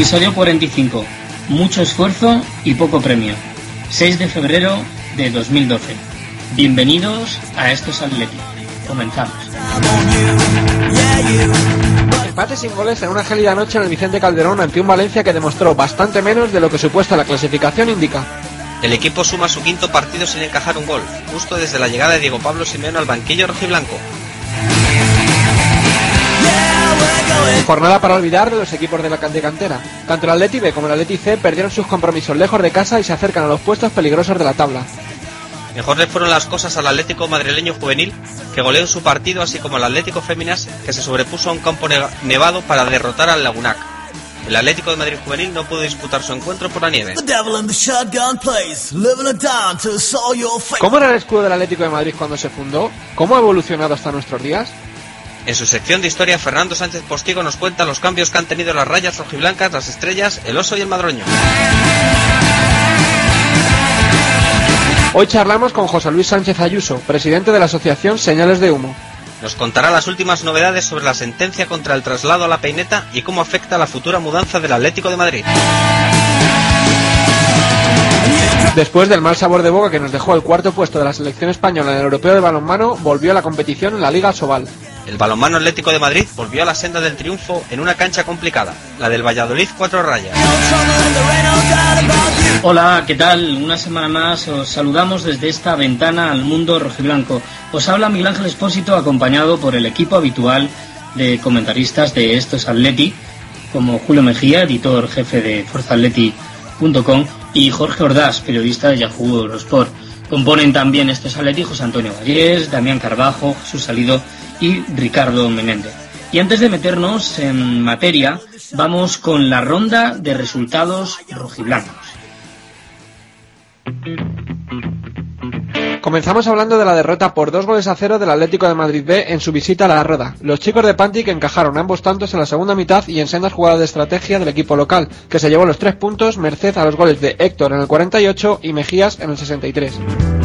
Episodio 45. Mucho esfuerzo y poco premio. 6 de febrero de 2012. Bienvenidos a Estos Atléticos. Comenzamos. Empate sin goles en una gélida noche en el Vicente Calderón ante un Valencia que demostró bastante menos de lo que supuesta la clasificación indica. El equipo suma su quinto partido sin encajar un gol, justo desde la llegada de Diego Pablo Simeone al banquillo rojiblanco. Jornada para olvidar de los equipos de la de cantera. Tanto el Atleti B como el Atleti C perdieron sus compromisos lejos de casa y se acercan a los puestos peligrosos de la tabla. Mejor le fueron las cosas al Atlético madrileño juvenil, que goleó en su partido, así como al Atlético Féminas, que se sobrepuso a un campo nevado para derrotar al Lagunac. El Atlético de Madrid juvenil no pudo disputar su encuentro por la nieve. ¿Cómo era el escudo del Atlético de Madrid cuando se fundó? ¿Cómo ha evolucionado hasta nuestros días? En su sección de historia, Fernando Sánchez Postigo nos cuenta los cambios que han tenido las rayas rojiblancas, las estrellas, el oso y el madroño. Hoy charlamos con José Luis Sánchez Ayuso, presidente de la asociación Señales de Humo. Nos contará las últimas novedades sobre la sentencia contra el traslado a la peineta y cómo afecta la futura mudanza del Atlético de Madrid. Después del mal sabor de boca que nos dejó el cuarto puesto de la selección española en el Europeo de Balonmano, volvió a la competición en la Liga Sobal. El balonmano Atlético de Madrid volvió a la senda del triunfo en una cancha complicada, la del Valladolid Cuatro Rayas. Hola, ¿qué tal? Una semana más os saludamos desde esta ventana al mundo rojiblanco. Os habla Miguel Ángel Espósito acompañado por el equipo habitual de comentaristas de estos Atleti, como Julio Mejía, editor jefe de ForzaAtleti.com, y Jorge Ordaz, periodista de Yahoo Eurosport. Componen también estos Atleti José Antonio Vallés, Damián Carbajo, Jesús Salido y Ricardo Menéndez. Y antes de meternos en materia, vamos con la ronda de resultados rojiblancos. Comenzamos hablando de la derrota por dos goles a cero del Atlético de Madrid B en su visita a la Roda. Los chicos de Pantic encajaron ambos tantos en la segunda mitad y en sendas jugadas de estrategia del equipo local, que se llevó los tres puntos merced a los goles de Héctor en el 48 y Mejías en el 63.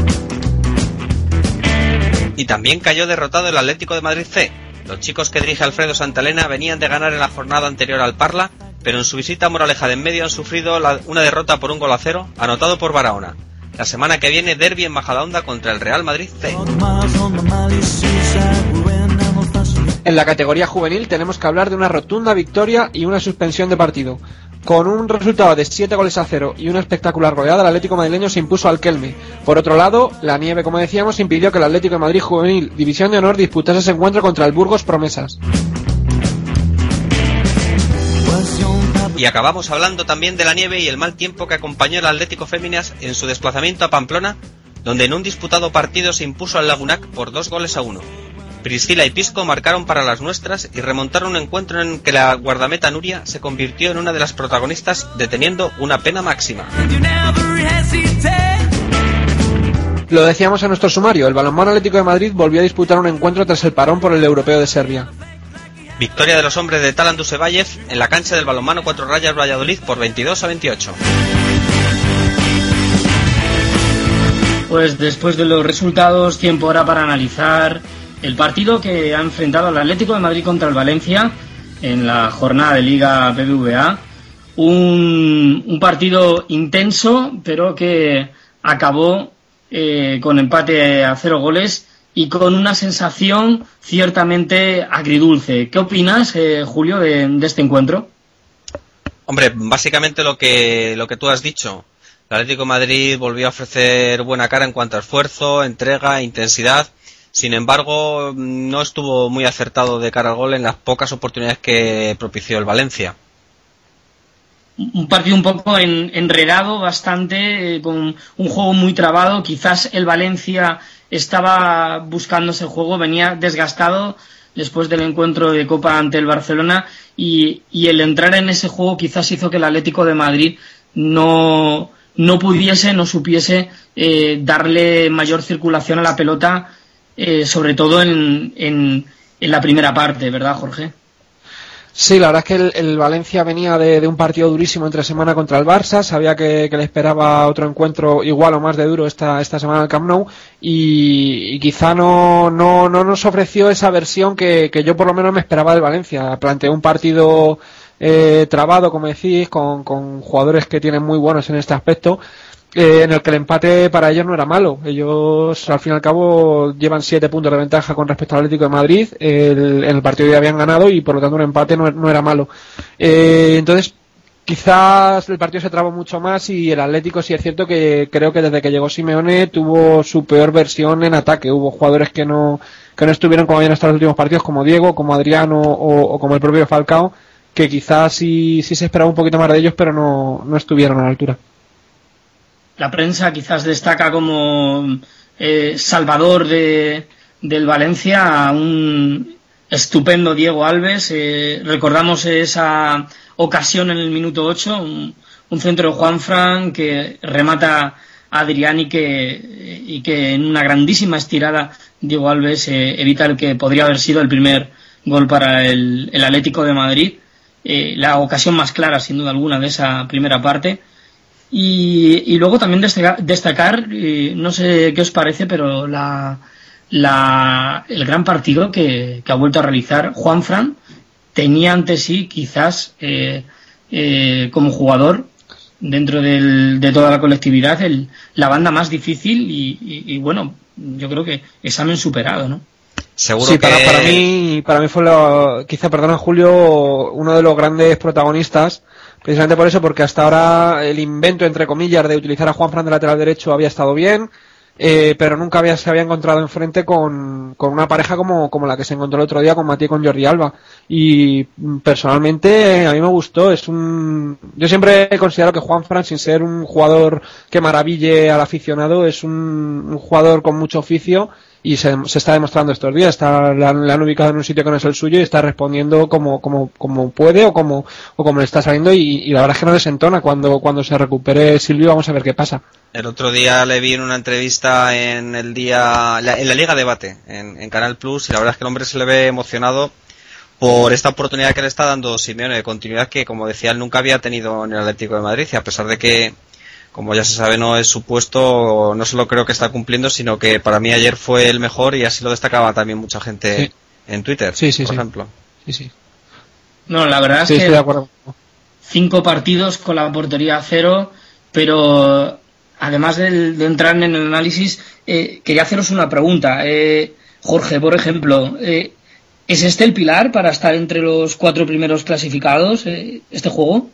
Y también cayó derrotado el Atlético de Madrid C. Los chicos que dirige Alfredo Santalena venían de ganar en la jornada anterior al Parla, pero en su visita a Moraleja de en medio han sufrido una derrota por un gol a cero, anotado por Barahona. La semana que viene, derby en Majadahonda contra el Real Madrid C. En la categoría juvenil tenemos que hablar de una rotunda victoria y una suspensión de partido. Con un resultado de 7 goles a 0 y una espectacular goleada, el Atlético madrileño se impuso al Kelme. Por otro lado, la nieve, como decíamos, impidió que el Atlético de Madrid Juvenil División de Honor disputase ese encuentro contra el Burgos Promesas. Y acabamos hablando también de la nieve y el mal tiempo que acompañó al Atlético Féminas en su desplazamiento a Pamplona, donde en un disputado partido se impuso al Lagunac por dos goles a uno. Priscila y Pisco marcaron para las nuestras y remontaron un encuentro en que la guardameta Nuria se convirtió en una de las protagonistas deteniendo una pena máxima. Lo decíamos en nuestro sumario, el balonmano Atlético de Madrid volvió a disputar un encuentro tras el parón por el Europeo de Serbia. Victoria de los hombres de Talan Dusevayev en la cancha del balonmano Cuatro Rayas Valladolid por 22 a 28. Pues después de los resultados, tiempo ahora para analizar el partido que ha enfrentado al Atlético de Madrid contra el Valencia en la jornada de Liga BBVA. Un, partido intenso, pero que acabó eh, con empate a cero goles y con una sensación ciertamente agridulce. ¿Qué opinas, eh, Julio, de, de, este encuentro? Hombre, básicamente lo que, lo que tú has dicho. El Atlético de Madrid volvió a ofrecer buena cara en cuanto a esfuerzo, entrega, intensidad sin embargo, no estuvo muy acertado de cara al gol en las pocas oportunidades que propició el Valencia. Un partido un poco enredado, bastante, eh, con un juego muy trabado. Quizás el Valencia estaba buscando ese juego, venía desgastado después del encuentro de Copa ante el Barcelona y, el entrar en ese juego quizás hizo que el Atlético de Madrid no, no pudiese, no supiese eh, darle mayor circulación a la pelota eh, sobre todo en, en, la primera parte, ¿verdad, Jorge? Sí, la verdad es que el, Valencia venía de, un partido durísimo entre semana contra el Barça, sabía que, le esperaba otro encuentro igual o más de duro esta, esta semana en el Camp Nou y, quizá no, no, no, nos ofreció esa versión que, que, yo por lo menos me esperaba del Valencia. Planteó un partido eh, trabado, como decís, con, con jugadores que tienen muy buenos en este aspecto. Eh, en el que el empate para ellos no era malo. Ellos, al fin y al cabo, llevan siete puntos de ventaja con respecto al Atlético de Madrid. El, en el partido ya habían ganado y, por lo tanto, un empate no, no era malo. Eh, entonces, quizás el partido se trabó mucho más y el Atlético sí es cierto que creo que desde que llegó Simeone tuvo su peor versión en ataque. Hubo jugadores que no, que no estuvieron como habían estado los últimos partidos, como Diego, como Adriano o, o como el propio Falcao, que quizás sí, sí se esperaba un poquito más de ellos, pero no, no estuvieron a la altura la prensa quizás destaca como eh, salvador de, del Valencia a un estupendo Diego Alves. Eh, recordamos esa ocasión en el minuto 8, un, centro de Juan Fran que remata a Adrián y que, y que en una grandísima estirada Diego Alves eh, evita el que podría haber sido el primer gol para el, el Atlético de Madrid. la ocasión más clara, sin duda alguna, de esa primera parte y, luego también destacar, no sé qué os parece, pero la, el gran partido que, ha vuelto a realizar Juan Fran tenía ante sí quizás eh, eh, como jugador dentro de toda la colectividad el, la banda más difícil y, bueno, yo creo que examen superado, ¿no? Seguro sí, para, para, mí, para mí fue, lo, quizá, perdona Julio, uno de los grandes protagonistas Precisamente por eso, porque hasta ahora el invento, entre comillas, de utilizar a Juan Fran de lateral derecho había estado bien, eh, pero nunca había, se había encontrado enfrente con, con una pareja como, como, la que se encontró el otro día con Matías y con Jordi Alba. Y mm, personalmente a mí me gustó. Es un, yo siempre he considerado que Juan Fran, sin ser un jugador que maraville al aficionado, es un jugador con mucho oficio y se, se, está demostrando estos días. Está, la, han ubicado en un sitio que no es el suyo y está respondiendo como, como, como puede o como, o como le está saliendo y, la verdad es que no desentona. Cuando, cuando se recupere Silvio vamos a ver qué pasa. El otro día le vi en una entrevista en el día, en la Liga Debate, en, en Canal Plus, y la verdad es que el hombre se le ve emocionado por esta oportunidad que le está dando Simeone de continuidad que, como decía, él nunca había tenido en el Atlético de Madrid, y a pesar de que como ya se sabe, no es su puesto, no solo creo que está cumpliendo, sino que para mí ayer fue el mejor y así lo destacaba también mucha gente en Twitter, sí, sí, por ejemplo. Sí, sí. No, la verdad es que de acuerdo. cinco partidos con la portería a cero, pero además de, de entrar en el análisis, eh, quería haceros una pregunta. Eh, Jorge, por ejemplo, eh, ¿es este el pilar para estar entre los cuatro primeros clasificados, eh, este juego?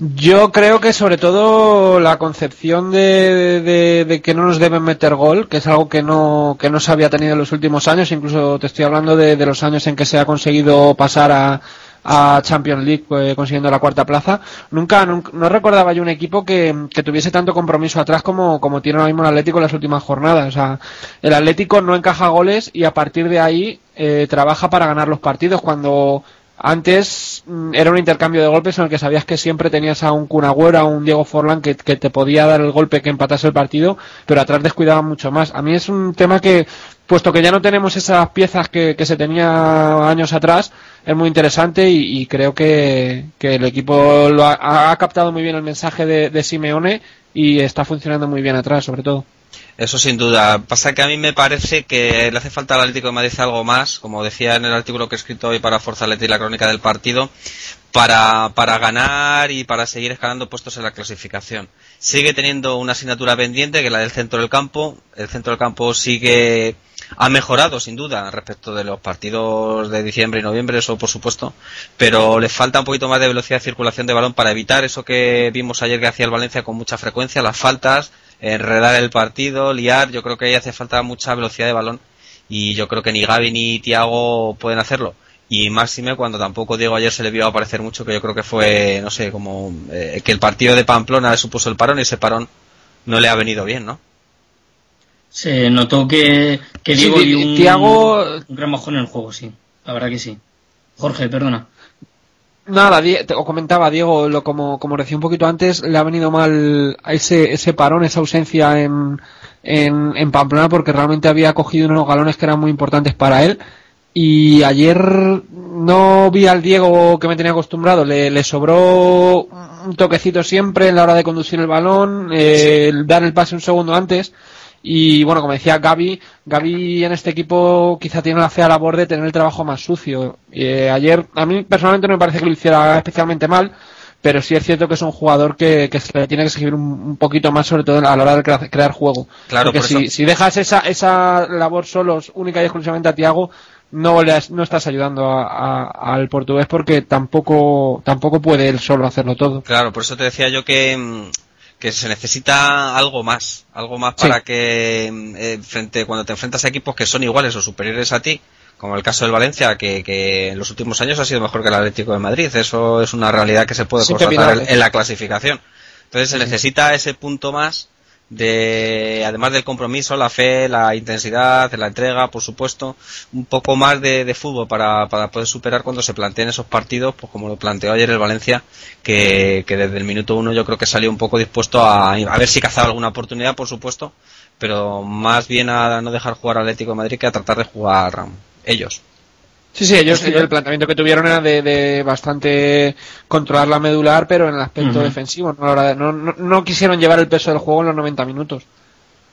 Yo creo que sobre todo la concepción de, de, que no nos deben meter gol, que es algo que no, que no se había tenido en los últimos años, incluso te estoy hablando de, de los años en que se ha conseguido pasar a, a Champions League eh, consiguiendo la cuarta plaza. Nunca, no recordaba yo un equipo que, que, tuviese tanto compromiso atrás como, como tiene ahora mismo el Atlético en las últimas jornadas. O sea, el Atlético no encaja goles y a partir de ahí eh, trabaja para ganar los partidos. Cuando antes mm, era un intercambio de golpes en el que sabías que siempre tenías a un Cunagüero, a un Diego Forlán que, te podía dar el golpe que empatase el partido, pero atrás descuidaba mucho más. A mí es un tema que, puesto que ya no tenemos esas piezas que, se tenía años atrás, es muy interesante y, creo que, el equipo lo ha, captado muy bien el mensaje de, de Simeone y está funcionando muy bien atrás, sobre todo. Eso sin duda. Pasa que a mí me parece que le hace falta al Atlético de Madrid algo más, como decía en el artículo que he escrito hoy para Forza Atleti, la crónica del partido, para, para ganar y para seguir escalando puestos en la clasificación. Sigue teniendo una asignatura pendiente, que es la del centro del campo. El centro del campo sigue, ha mejorado sin duda respecto de los partidos de diciembre y noviembre, eso por supuesto, pero le falta un poquito más de velocidad de circulación de balón para evitar eso que vimos ayer que hacía el Valencia con mucha frecuencia, las faltas, enredar el partido, liar. Yo creo que ahí hace falta mucha velocidad de balón y yo creo que ni Gaby ni Tiago pueden hacerlo. Y máxime cuando tampoco Diego ayer se le vio aparecer mucho, que yo creo que fue, no sé, como eh, que el partido de Pamplona le supuso el parón y ese parón no le ha venido bien, ¿no? Se notó que, que Diego dio un, un gran mojón en el juego, sí. La verdad que sí. Jorge, perdona. Nada, te comentaba Diego, lo, como, como decía un poquito antes, le ha venido mal a ese, ese parón, esa ausencia en, en, en, Pamplona porque realmente había cogido unos galones que eran muy importantes para él. Y ayer no vi al Diego que me tenía acostumbrado, le, le sobró un toquecito siempre en la hora de conducir el balón, eh, dar el pase un segundo antes Y bueno, como decía Gaby, Gaby en este equipo quizá tiene la fea labor de tener el trabajo más sucio. Eh, ayer, a mí personalmente no me parece que lo hiciera especialmente mal, pero sí es cierto que es un jugador que, que se le tiene que exigir un, poquito más, sobre todo a la hora de crear, juego. Claro, Porque si, si, dejas esa, esa labor solos, única y exclusivamente a Tiago, no, no estás ayudando al portugués porque tampoco, tampoco puede él solo hacerlo todo. Claro, por eso te decía yo que, mm, que se necesita algo más, algo más para que mm, eh, frente cuando te enfrentas a equipos que son iguales o superiores a ti, como el caso del Valencia, que, que en los últimos años ha sido mejor que el Atlético de Madrid. Eso es una realidad que se puede constatar en, la clasificación. Entonces se necesita ese punto más de además del compromiso, la fe, la intensidad, la entrega, por supuesto, un poco más de, fútbol para, para, poder superar cuando se planteen esos partidos, pues como lo planteó ayer el Valencia, que, que desde el minuto uno yo creo que salió un poco dispuesto a, a ver si cazaba alguna oportunidad, por supuesto, pero más bien a no dejar jugar Atlético de Madrid que a tratar de jugar ellos. Sí, sí, ellos, el planteamiento que tuvieron era de, bastante controlar la medular, pero en el aspecto defensivo. No, no, quisieron llevar el peso del juego en los 90 minutos.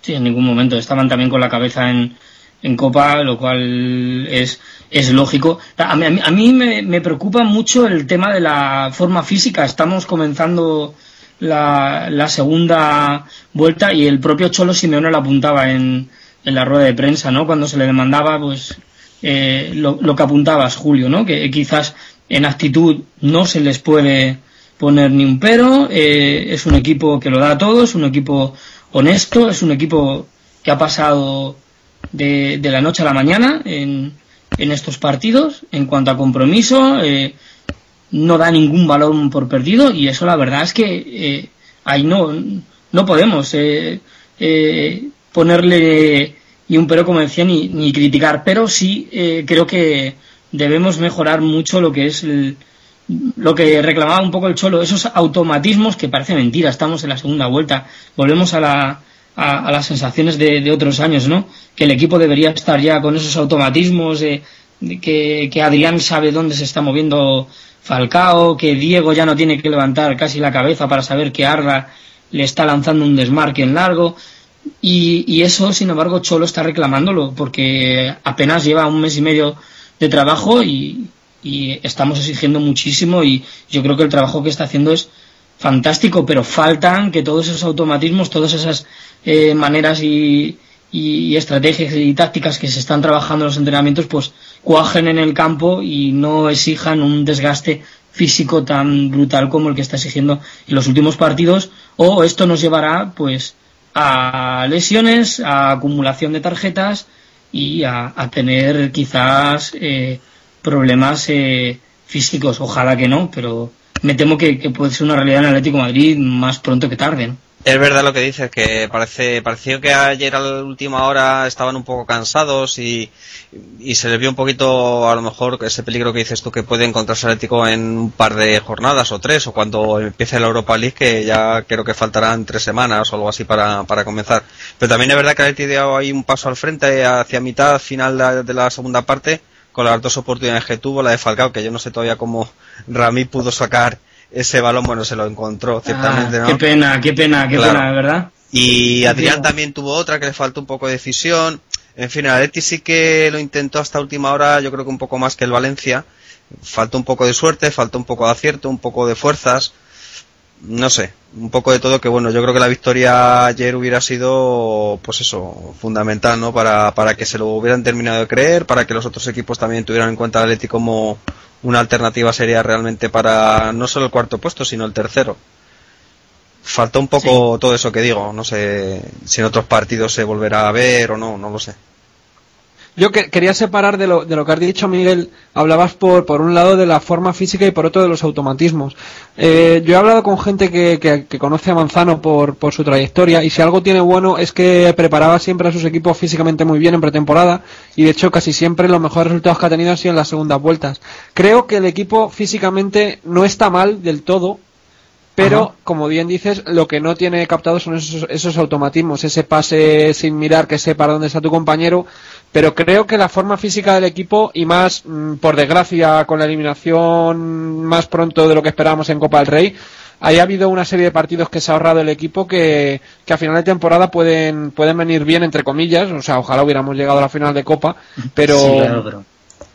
Sí, en ningún momento. Estaban también con la cabeza en, en Copa, lo cual es, es lógico. A mí, a mí me, me, preocupa mucho el tema de la forma física. Estamos comenzando la, la segunda vuelta y el propio Cholo Simeone lo apuntaba en, en la rueda de prensa, ¿no? Cuando se le demandaba, pues eh, lo, que apuntabas, Julio, ¿no? Que quizás en actitud no se les puede poner ni un pero, eh, es un equipo que lo da todo, es un equipo honesto, es un equipo que ha pasado de, la noche a la mañana en, en, estos partidos, en cuanto a compromiso, eh, no da ningún valor por perdido y eso la verdad es que ahí no, no podemos ponerle y un pero, como decía, ni, ni criticar, pero sí eh, creo que debemos mejorar mucho lo que es lo que reclamaba un poco el Cholo, esos automatismos que parece mentira, estamos en la segunda vuelta, volvemos a, la, a, las sensaciones de, otros años, ¿no? Que el equipo debería estar ya con esos automatismos, de, que, que Adrián sabe dónde se está moviendo Falcao, que Diego ya no tiene que levantar casi la cabeza para saber que Arda le está lanzando un desmarque en largo. Y, eso, sin embargo, Cholo está reclamándolo porque apenas lleva un mes y medio de trabajo y, estamos exigiendo muchísimo y yo creo que el trabajo que está haciendo es fantástico, pero faltan que todos esos automatismos, todas esas eh, maneras y, estrategias y tácticas que se están trabajando en los entrenamientos, pues cuajen en el campo y no exijan un desgaste físico tan brutal como el que está exigiendo en los últimos partidos, o esto nos llevará, pues, a lesiones, a acumulación de tarjetas y a, tener quizás eh, problemas eh, físicos. Ojalá que no, pero me temo que, puede ser una realidad en Atlético Madrid más pronto que tarde. Es verdad lo que dices, que parece, pareció que ayer a la última hora estaban un poco cansados y, y se les vio un poquito, a lo mejor, ese peligro que dices tú que puede encontrarse Atlético en un par de jornadas o tres, o cuando empiece la Europa League, que ya creo que faltarán tres semanas o algo así para, para comenzar. Pero también es verdad que Atlético dio ahí un paso al frente hacia mitad final de la segunda parte, con las dos oportunidades que tuvo, la de Falcao, que yo no sé todavía cómo Rami pudo sacar ese balón, bueno, se lo encontró, ciertamente, ah, Qué pena, qué pena, qué pena, ¿verdad? Y Adrián también tuvo otra que le faltó un poco de decisión. En fin, el sí que lo intentó hasta última hora, yo creo que un poco más que el Valencia. Faltó un poco de suerte, faltó un poco de acierto, un poco de fuerzas. No sé, un poco de todo que bueno, yo creo que la victoria ayer hubiera sido, pues eso, fundamental, ¿no? Para, para que se lo hubieran terminado de creer, para que los otros equipos también tuvieran en cuenta al Atleti como, una alternativa sería realmente para no solo el cuarto puesto, sino el tercero. Falta un poco todo eso que digo. No sé si en otros partidos se volverá a ver o no, no lo sé. Yo quería separar de lo, de lo que has dicho, Miguel. Hablabas por, por un lado de la forma física y por otro de los automatismos. Eh, yo he hablado con gente que, que, conoce a Manzano por, por, su trayectoria y si algo tiene bueno es que preparaba siempre a sus equipos físicamente muy bien en pretemporada y de hecho casi siempre los mejores resultados que ha tenido han sido en las segundas vueltas. Creo que el equipo físicamente no está mal del todo, pero como bien dices, lo que no tiene captado son esos, esos automatismos, ese pase sin mirar que sepa dónde está tu compañero, pero creo que la forma física del equipo y más, mm, por desgracia, con la eliminación más pronto de lo que esperábamos en Copa del Rey, ahí ha habido una serie de partidos que se ha ahorrado el equipo que, que a final de temporada pueden, pueden venir bien, entre comillas, o sea, ojalá hubiéramos llegado a la final de Copa, pero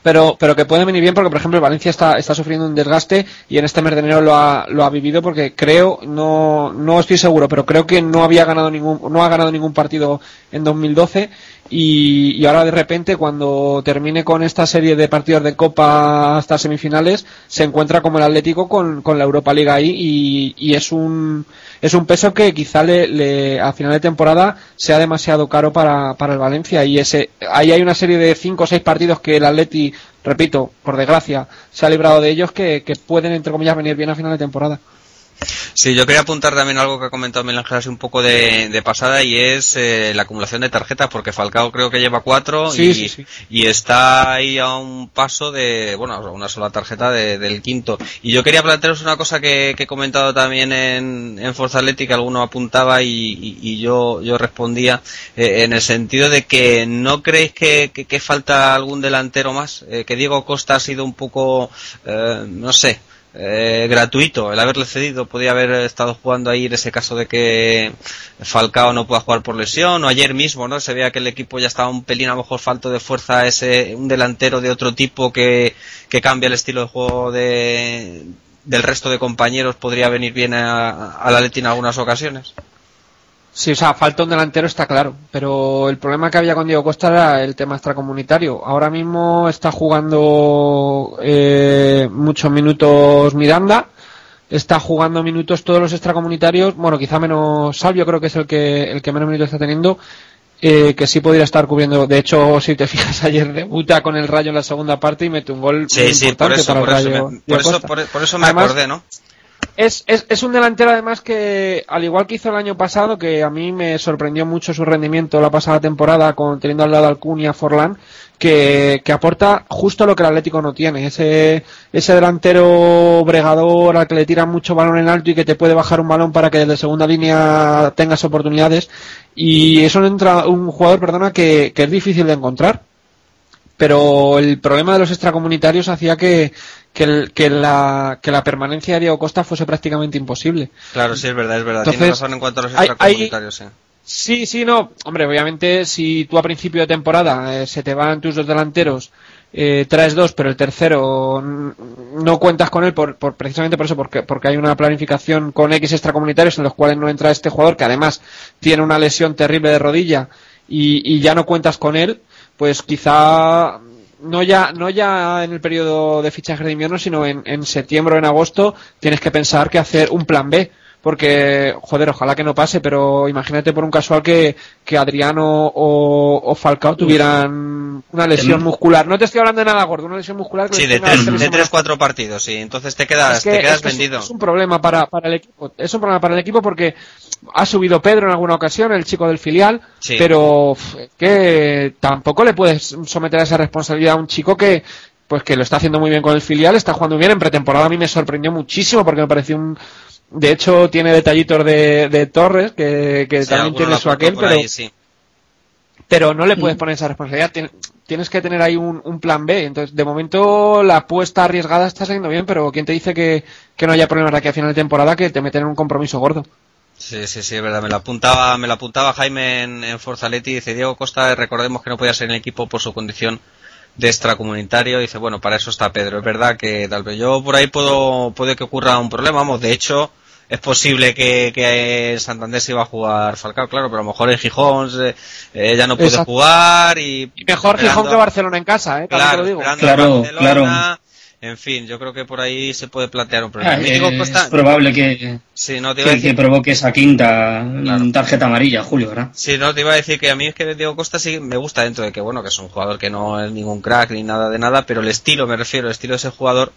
pero, pero que puede venir bien porque, por ejemplo, Valencia está, está sufriendo un desgaste y en este mes de enero lo ha, lo ha vivido porque creo, no, no estoy seguro, pero creo que no había ganado ningún, no ha ganado ningún partido en 2012 y, y ahora de repente cuando termine con esta serie de partidos de Copa hasta semifinales se encuentra como el Atlético con, con la Europa League ahí y, y es un, es un peso que quizá le, a final de temporada sea demasiado caro para, para el Valencia y ese ahí hay una serie de cinco o seis partidos que el Atleti, repito, por desgracia, se ha librado de ellos que, que pueden entre comillas venir bien a final de temporada. Sí, yo quería apuntar también algo que ha comentado Miguel Ángel hace un poco de, pasada y es eh, la acumulación de tarjetas, porque Falcao creo que lleva cuatro y, está ahí a un paso de, bueno, una sola tarjeta del quinto. Y yo quería plantearos una cosa que, he comentado también en, en Forza Atlética, alguno apuntaba y, yo, yo respondía eh, en el sentido de que no creéis que, que, falta algún delantero más, eh, que Diego Costa ha sido un poco, no sé, eh, gratuito. El haberle cedido podía haber estado jugando ahí en ese caso de que Falcao no pueda jugar por lesión o ayer mismo no se veía que el equipo ya estaba un pelín a lo mejor falto de fuerza ese un delantero de otro tipo que, que cambia el estilo de juego de, del resto de compañeros. Podría venir bien a, la Leti en algunas ocasiones Sí, o sea, falta un delantero, está claro. Pero el problema que había con Diego Costa era el tema extracomunitario. Ahora mismo está jugando eh, muchos minutos Miranda, está jugando minutos todos los extracomunitarios. Bueno, quizá menos Salvio, creo que es el que, el que menos minutos está teniendo. Eh, que sí podría estar cubriendo. De hecho, si te fijas, ayer debuta con el Rayo en la segunda parte y mete un gol sí, muy sí, importante por eso, para el Rayo. por, eso, por, eso me acordé, ¿no? Es, es, es, un delantero además que, al igual que hizo el año pasado, que a mí me sorprendió mucho su rendimiento la pasada temporada con teniendo al lado al Cunha Forlán, que, que, aporta justo lo que el Atlético no tiene. Ese, ese delantero bregador al que le tiran mucho balón en alto y que te puede bajar un balón para que desde segunda línea tengas oportunidades. Y eso entra un jugador, perdona, que, que es difícil de encontrar pero el problema de los extracomunitarios hacía que, que, la, que la permanencia de Diego Costa fuese prácticamente imposible. Claro, sí, es verdad, es verdad. Tienes razón en cuanto a los extracomunitarios, sí. Sí, sí, no. Hombre, obviamente, si tú a principio de temporada eh, se te van tus dos delanteros, eh, traes dos, pero el tercero no cuentas con él por, por, precisamente por eso, porque, porque hay una planificación con X extracomunitarios en los cuales no entra este jugador, que además tiene una lesión terrible de rodilla y, y ya no cuentas con él, pues quizá no ya, no ya en el periodo de fichaje de invierno, sino en, en septiembre o en agosto tienes que pensar que hacer un plan B porque, joder, ojalá que no pase, pero imagínate por un casual que, que Adriano o, o Falcao tuvieran una lesión muscular. No te estoy hablando de nada gordo, una lesión muscular. sí, de tres, de tres, cuatro partidos, sí. Entonces te quedas, te quedas vendido. Es, un problema para, para el equipo. Es un problema para el equipo porque ha subido Pedro en alguna ocasión, el chico del filial, pero que tampoco le puedes someter a esa responsabilidad a un chico que, pues que lo está haciendo muy bien con el filial, está jugando muy bien. En pretemporada a mí me sorprendió muchísimo porque me pareció un, de hecho, tiene detallitos de, de Torres, que, que también tiene su aquel, pero, pero no le puedes mm. poner esa responsabilidad. tienes que tener ahí un, un, plan B. Entonces, de momento, la apuesta arriesgada está saliendo bien, pero ¿quién te dice que, que no haya problemas de aquí a final de temporada que te meten en un compromiso gordo? Sí, sí, sí, es verdad. Me lo apuntaba, me lo apuntaba Jaime en, en Forza Leti. Dice Diego Costa, recordemos que no podía ser en el equipo por su condición de extracomunitario. Dice, bueno, para eso está Pedro. Es verdad que tal vez yo por ahí puedo, puede que ocurra un problema. Vamos, de hecho, es posible que, que Santander se iba a jugar Falcao, claro, pero a lo mejor en Gijón eh, ya no puede jugar y... mejor Gijón que Barcelona en casa, ¿eh? Claro, digo. claro, claro. En fin, yo creo que por ahí se puede plantear un problema. Ah, es probable que, sí, no, te que, provoque esa quinta tarjeta amarilla, Julio, ¿verdad? Sí, no, te iba a decir que a mí es que Diego Costa sí me gusta dentro de que, bueno, que es un jugador que no es ningún crack ni nada de nada, pero el estilo, me refiero, el estilo de ese jugador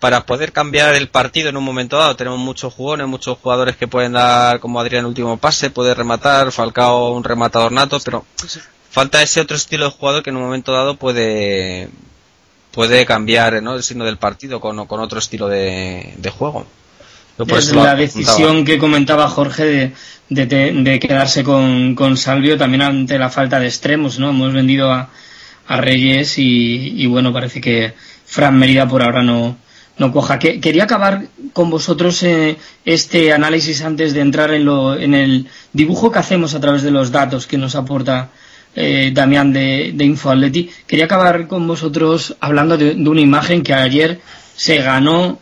para poder cambiar el partido en un momento dado. Tenemos muchos jugones, muchos jugadores que pueden dar, como Adrián, último pase, puede rematar, Falcao un rematador nato, pero falta ese otro estilo de jugador que en un momento dado puede puede cambiar ¿no? el signo del partido con, con otro estilo de, juego. Pues la decisión que comentaba Jorge de, de, quedarse con, con, Salvio también ante la falta de extremos, ¿no? Hemos vendido a, a Reyes y, bueno, parece que Fran Merida por ahora no, no coja. Que, quería acabar con vosotros eh, este análisis antes de entrar en, lo, en el dibujo que hacemos a través de los datos que nos aporta eh, Damián de, de. Quería acabar con vosotros hablando de, de una imagen que ayer se ganó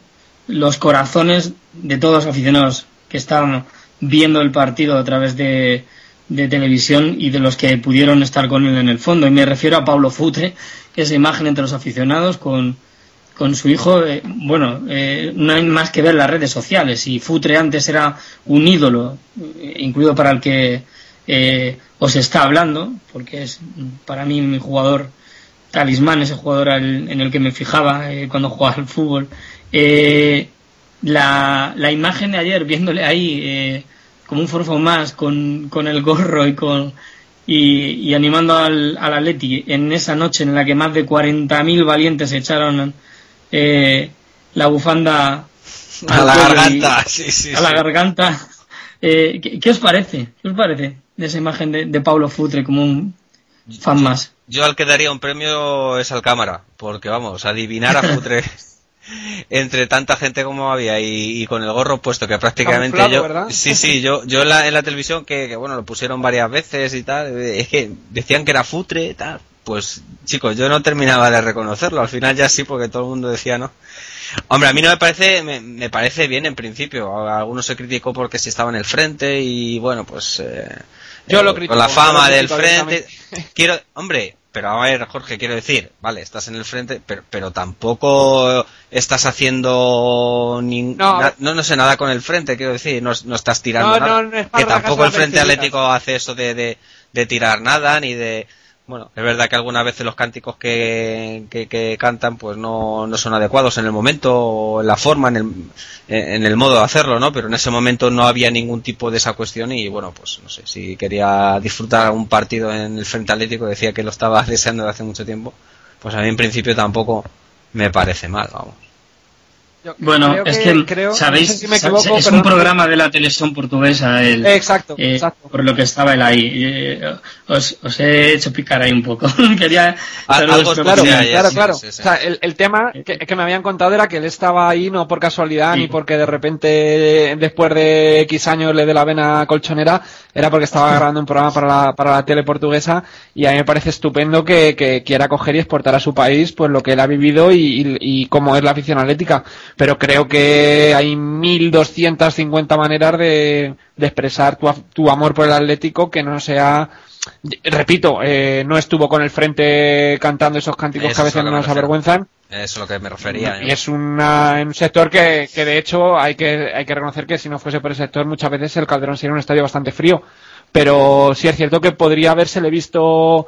los corazones de todos los aficionados que estaban viendo el partido a través de, televisión y de los que pudieron estar con él en el fondo. Y me refiero a Pablo Futre, esa imagen entre los aficionados con, con su hijo. Eh, bueno, eh, no hay más que ver las redes sociales. Y Futre antes era un ídolo, eh, incluido para el que os está hablando, porque es para mí mi jugador talismán, ese jugador en el que me fijaba cuando jugaba al fútbol eh, la, la, imagen de ayer, viéndole ahí eh, como un forfo más, con, con, el gorro y con y, animando al, al Atleti en esa noche en la que más de 40.000 valientes echaron eh, la bufanda a la garganta, sí, sí, a la garganta. Eh, ¿qué, os parece? ¿Qué os parece de esa imagen de, de Paulo Futre como un fan más? Yo al que daría un premio es al cámara, porque vamos, adivinar a Futre entre tanta gente como había y, con el gorro puesto que prácticamente yo sí sí yo yo en la, televisión que, bueno lo pusieron varias veces y tal es que decían que era futre tal pues chicos yo no terminaba de reconocerlo. Al final ya sí porque todo el mundo decía no hombre a mí no me parece me, parece bien en principio. Algunos se criticó porque si estaba en el frente y bueno pues eh, yo lo critico, con la fama del frente. Quiero hombre pero a ver, Jorge, quiero decir, vale, estás en el frente, pero, pero tampoco estás haciendo ni, no, no, sé nada con el frente, quiero decir, no, no estás tirando nada. que tampoco el Frente Atlético hace eso de, de, de tirar nada, ni de, bueno, es verdad que algunas veces los cánticos que, que, cantan pues no, no, son adecuados en el momento, o en la forma, en el, en el modo de hacerlo, ¿no? Pero en ese momento no había ningún tipo de esa cuestión y bueno, pues no sé, si quería disfrutar un partido en el Frente Atlético, decía que lo estaba deseando de hace mucho tiempo, pues a mí en principio tampoco me parece mal, vamos bueno, es que, sabéis, es un programa de la televisión portuguesa. El, exacto, eh, exacto, Por lo que estaba él ahí. Eh, os, os, he hecho picar ahí un poco. Quería. Algo claro, claro, claro. O sea, el, el tema que, que, me habían contado era que él estaba ahí no por casualidad ni porque de repente después de X años le dé la vena colchonera, era porque estaba grabando un programa para la, para la tele portuguesa y a mí me parece estupendo que, que quiera coger y exportar a su país pues lo que él ha vivido y, y, y cómo es la afición atlética pero creo que hay 1250 maneras de, de expresar tu, tu, amor por el Atlético que no sea repito, eh, no estuvo con el frente cantando esos cánticos que a veces nos avergüenzan. Eso es lo que me refería. Y es una, un sector que, que de hecho hay que, hay que reconocer que si no fuese por el sector muchas veces el Calderón sería un estadio bastante frío. Pero sí es cierto que podría habérsele visto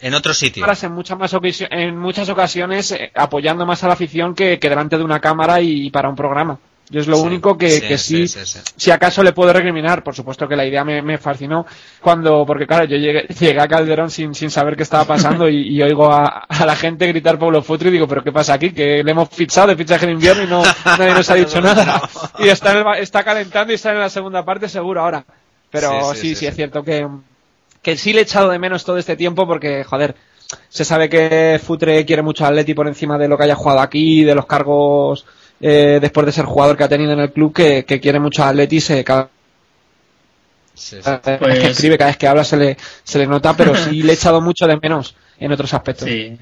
en otro sitio. En muchas, más en muchas ocasiones eh, apoyando más a la afición que, que, delante de una cámara y para un programa. Yo es lo único que sí, que sí, si acaso le puedo recriminar. Por supuesto que la idea me, me fascinó cuando, porque claro, yo llegué, llegué, a Calderón sin, sin saber qué estaba pasando y, y oigo a, a, la gente gritar Pablo Futro y digo, pero ¿qué pasa aquí? Que le hemos fichado de fichaje de invierno y no, nadie nos ha dicho nada. Y está, en el, está calentando y está en la segunda parte seguro ahora. Pero sí, sí, es cierto que, que sí le he echado de menos todo este tiempo porque, joder, se sabe que Futre quiere mucho a Atleti por encima de lo que haya jugado aquí, de los cargos eh, después de ser jugador que ha tenido en el club, que, que quiere mucho a Atleti, se cada sí, sí. Pues... que escribe, cada vez que habla se le, se le nota, pero sí le he echado mucho de menos en otros aspectos. Sí.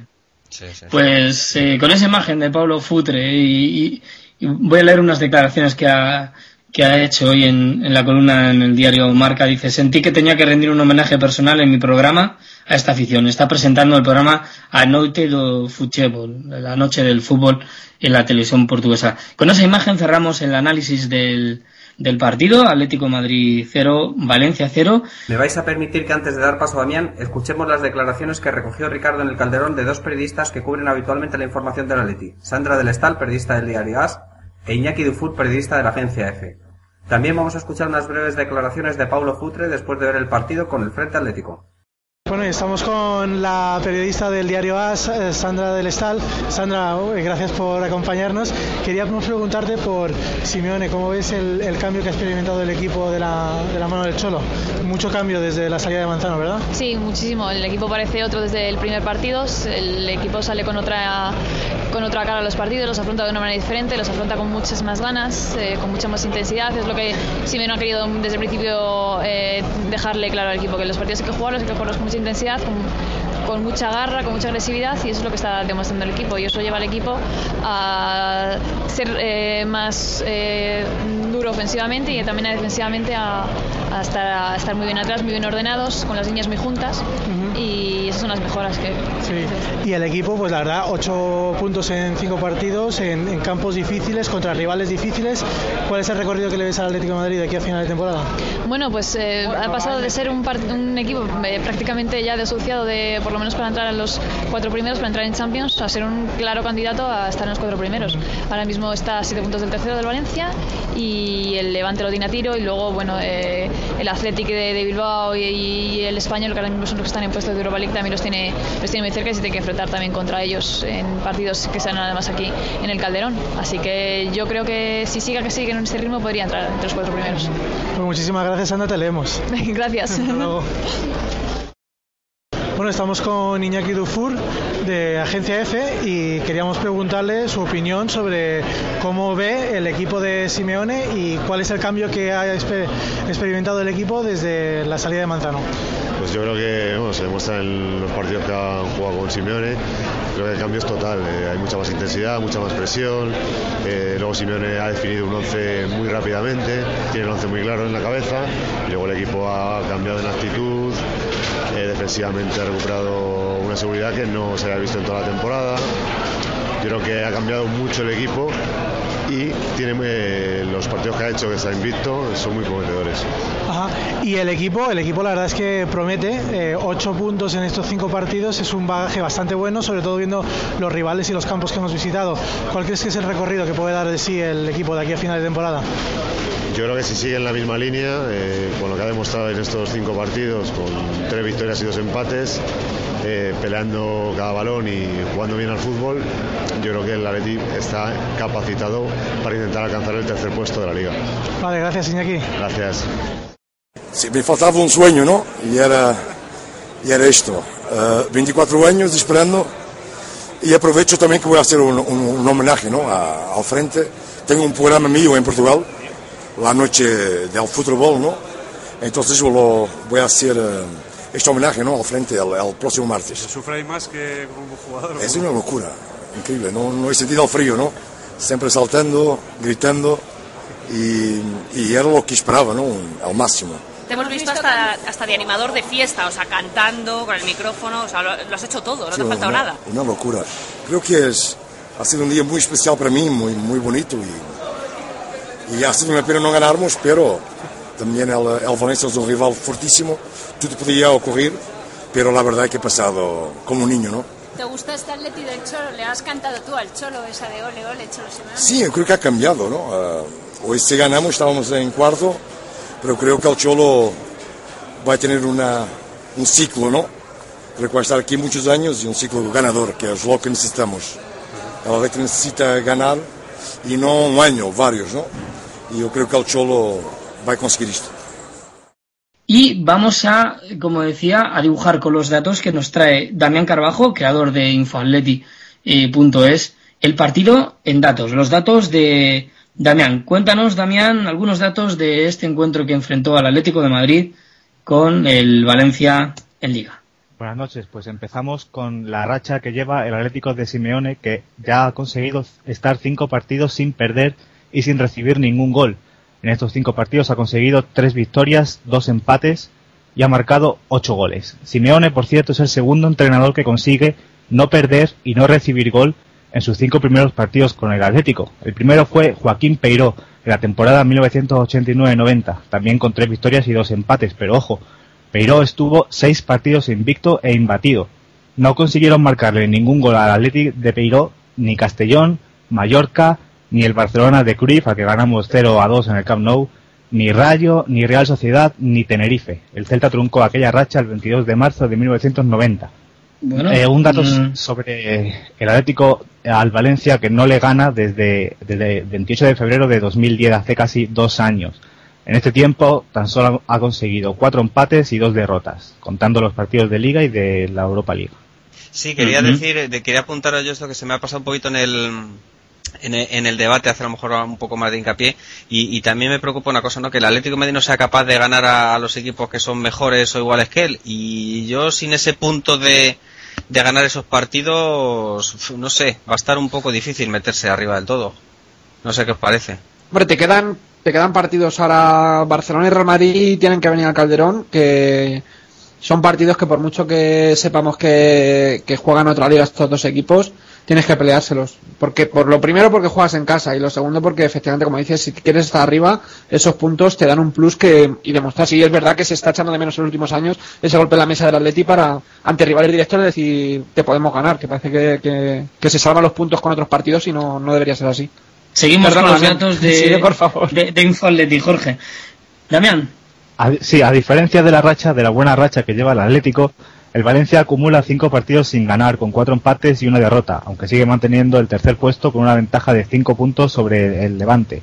Pues eh, con esa imagen de Pablo Futre y, y, y voy a leer unas declaraciones que ha, que ha hecho hoy en, la columna en el diario Marca. Dice, sentí que tenía que rendir un homenaje personal en mi programa a esta afición. Está presentando el programa A Noite do Futebol, la noche del fútbol en la televisión portuguesa. Con esa imagen cerramos el análisis del, del partido, Atlético Madrid 0, Valencia 0. Me vais a permitir que antes de dar paso a Damián, escuchemos las declaraciones que recogió Ricardo en el Calderón de dos periodistas que cubren habitualmente la información del Atleti. Sandra del Estal, periodista del diario AS, e Iñaki Dufour, periodista de la agencia EFE. También vamos a escuchar unas breves declaraciones de Paulo Futre después de ver el partido con el Frente Atlético. Bueno, estamos con la periodista del diario AS, eh, Sandra del Estal. Sandra, eh, gracias por acompañarnos. Queríamos preguntarte por Simeone, ¿cómo ves el, el cambio que ha experimentado el equipo de la, de la, mano del Cholo? Mucho cambio desde la salida de Manzano, ¿verdad? Sí, muchísimo. El equipo parece otro desde el primer partido. El equipo sale con otra, con otra cara a los partidos, los afronta de una manera diferente, los afronta con muchas más ganas, eh, con mucha más intensidad. Es lo que Simeone ha querido desde el principio eh, dejarle claro al equipo, que los partidos hay que jugarlos, hay que jugarlos con mucha intensidad, con, mucha garra, con mucha agresividad y eso es lo que está demostrando el equipo y eso lleva al equipo a ser eh, más eh, duro ofensivamente y también defensivamente a, a, estar, a, estar, muy bien atrás, muy bien ordenados, con las líneas muy juntas. Y esas son las mejoras que... Sí. Y el equipo, pues la verdad, 8 puntos en 5 partidos, en, en, campos difíciles, contra rivales difíciles. ¿Cuál es el recorrido que le ves al Atlético de Madrid de aquí a final de temporada? Bueno, pues eh, ha pasado de ser un, un equipo prácticamente ya desociado de, por lo menos para entrar en los cuatro primeros, para entrar en Champions, a ser un claro candidato a estar en los cuatro primeros. Ahora mismo está a siete puntos del tercero del Valencia y el Levante lo tiene a tiro y luego, bueno, eh, el Athletic de, de Bilbao y, y, el Español, que ahora mismo son los que están en puestos de Europa League, también los tiene, los tiene muy cerca y se tiene que enfrentar también contra ellos en partidos que sean además aquí en el Calderón. Así que yo creo que si siga que sigue en este ritmo podría entrar entre los cuatro primeros. Pues muchísimas gracias, Ana, te leemos. gracias. Bueno, estamos con Iñaki Dufour de Agencia F y queríamos preguntarle su opinión sobre cómo ve el equipo de Simeone y cuál es el cambio que ha experimentado el equipo desde la salida de Manzano. Pues yo creo que se demuestra en los partidos que han jugado con Simeone. Creo que el cambio es total. Eh, hay mucha más intensidad, mucha más presión. Eh, luego Simeone ha definido un once muy rápidamente, tiene el once muy claro en la cabeza. Luego el equipo ha cambiado en actitud. Eh, defensivamente ha recuperado una seguridad que no se había visto en toda la temporada. Creo que ha cambiado mucho el equipo y tiene eh, los partidos que ha hecho que está invicto son muy prometedores. Ajá. Y el equipo, el equipo la verdad es que promete eh, 8 puntos en estos 5 partidos, es un bagaje bastante bueno, sobre todo viendo los rivales y los campos que hemos visitado. ¿Cuál crees que es el recorrido que puede dar de sí el equipo de aquí a final de temporada? Yo creo que si sigue en la misma línea, eh, con lo que ha demostrado en estos cinco partidos, con tres victorias y dos empates, eh, peleando cada balón y jugando bien al fútbol, yo creo que el Atleti está capacitado para intentar alcanzar el tercer puesto de la liga. Vale, gracias Iñaki. Gracias. Sí, me faltaba un sueño, ¿no? Y era, y era esto. Uh, 24 años esperando y aprovecho también que voy a hacer un, un, un homenaje ¿no? a, al frente. Tengo un programa mío en Portugal la noche del fútbol, ¿no? Entonces yo lo voy a hacer uh, este homenaje, ¿no? Al frente el, el próximo martes. ¿Sufre más que como jugador? Es una locura, increíble, no, no he sentido frío, ¿no? Siempre saltando, gritando y, y era lo que esperaba, ¿no? Al máximo. Te hemos visto hasta, hasta de animador de fiesta, o sea, cantando con el micrófono, o sea, lo, lo has hecho todo, no sí, te ha faltado una, nada. Una locura. Creo que es, ha sido un día muy especial para mí, muy, muy bonito y, y ha sido una pena no ganarmos, pero también el, el Valencia es un rival fortísimo, todo podía ocurrir, pero la verdad es que he pasado como un niño, ¿no? ¿Te gusta este Atleti del Cholo? ¿Le has cantado tú al Cholo esa de ole, ole, Cholo Simeone? Sí, creo que ha cambiado, ¿no? Hoy si ganamos estábamos en cuarto, pero creo que el Cholo va a tener una, un ciclo, ¿no? Creo que estar aquí muchos años y un ciclo ganador, que es lo que necesitamos. El Atleti necesita ganar y no un año, varios, ¿no? Y yo creo que el Cholo va a conseguir esto. Y vamos a, como decía, a dibujar con los datos que nos trae Damián Carbajo, creador de infoatleti.es, el partido en datos, los datos de Damián. Cuéntanos, Damián, algunos datos de este encuentro que enfrentó al Atlético de Madrid con el Valencia en Liga. Buenas noches, pues empezamos con la racha que lleva el Atlético de Simeone, que ya ha conseguido estar cinco partidos sin perder y sin recibir ningún gol. En estos cinco partidos ha conseguido tres victorias, dos empates y ha marcado ocho goles. Simeone, por cierto, es el segundo entrenador que consigue no perder y no recibir gol en sus cinco primeros partidos con el Atlético. El primero fue Joaquín Peiró en la temporada 1989-90, también con tres victorias y dos empates, pero ojo, Peiró estuvo seis partidos invicto e imbatido. No consiguieron marcarle ningún gol al Atlético de Peiró ni Castellón, Mallorca, ni el Barcelona de Cruyff, a que ganamos 0 a 2 en el Camp Nou, Ni Rayo, ni Real Sociedad, ni Tenerife. El Celta truncó aquella racha el 22 de marzo de 1990. Bueno, Eh, un dato mm, sobre el Atlético al Valencia que no le gana desde, desde el 28 de febrero de 2010, hace casi dos años. En este tiempo tan solo ha conseguido cuatro empates y dos derrotas, contando los partidos de Liga y de la Europa League. Sí, quería Ujú. decir, eh, de- quería apuntar a yo esto que se me ha pasado un poquito en el, en el, en el debate, hacer a lo mejor un poco más de hincapié. Y, también me preocupa una cosa, ¿no? Que el Atlético de Madrid no sea capaz de ganar a, los equipos que son mejores o iguales que él. Y yo sin ese punto de, de ganar esos partidos, no sé, va a estar un poco difícil meterse arriba del todo. No sé qué os parece. Hombre, te quedan, te quedan partidos ahora Barcelona y Real Madrid tienen que venir al Calderón, que son partidos que por mucho que sepamos que, que juegan otra liga estos dos equipos, tienes que peleárselos. Porque, por lo primero porque juegas en casa y lo segundo porque efectivamente, como dices, si quieres estar arriba, esos puntos te dan un plus que, y demostrar si es verdad que se está echando de menos en los últimos años ese golpe en la mesa del Atleti para, ante rivales directos, decir, te podemos ganar, que parece que, que, que se salvan los puntos con otros partidos y no, no debería ser así. Seguimos Perdona, con los Damián. datos de, por favor. de, de Infoatleti, Jorge. Damián. A- sí, a diferencia de la racha, de la buena racha que lleva el Atlético, el Valencia acumula cinco partidos sin ganar, con cuatro empates y una derrota, aunque sigue manteniendo el tercer puesto con una ventaja de cinco puntos sobre el Levante.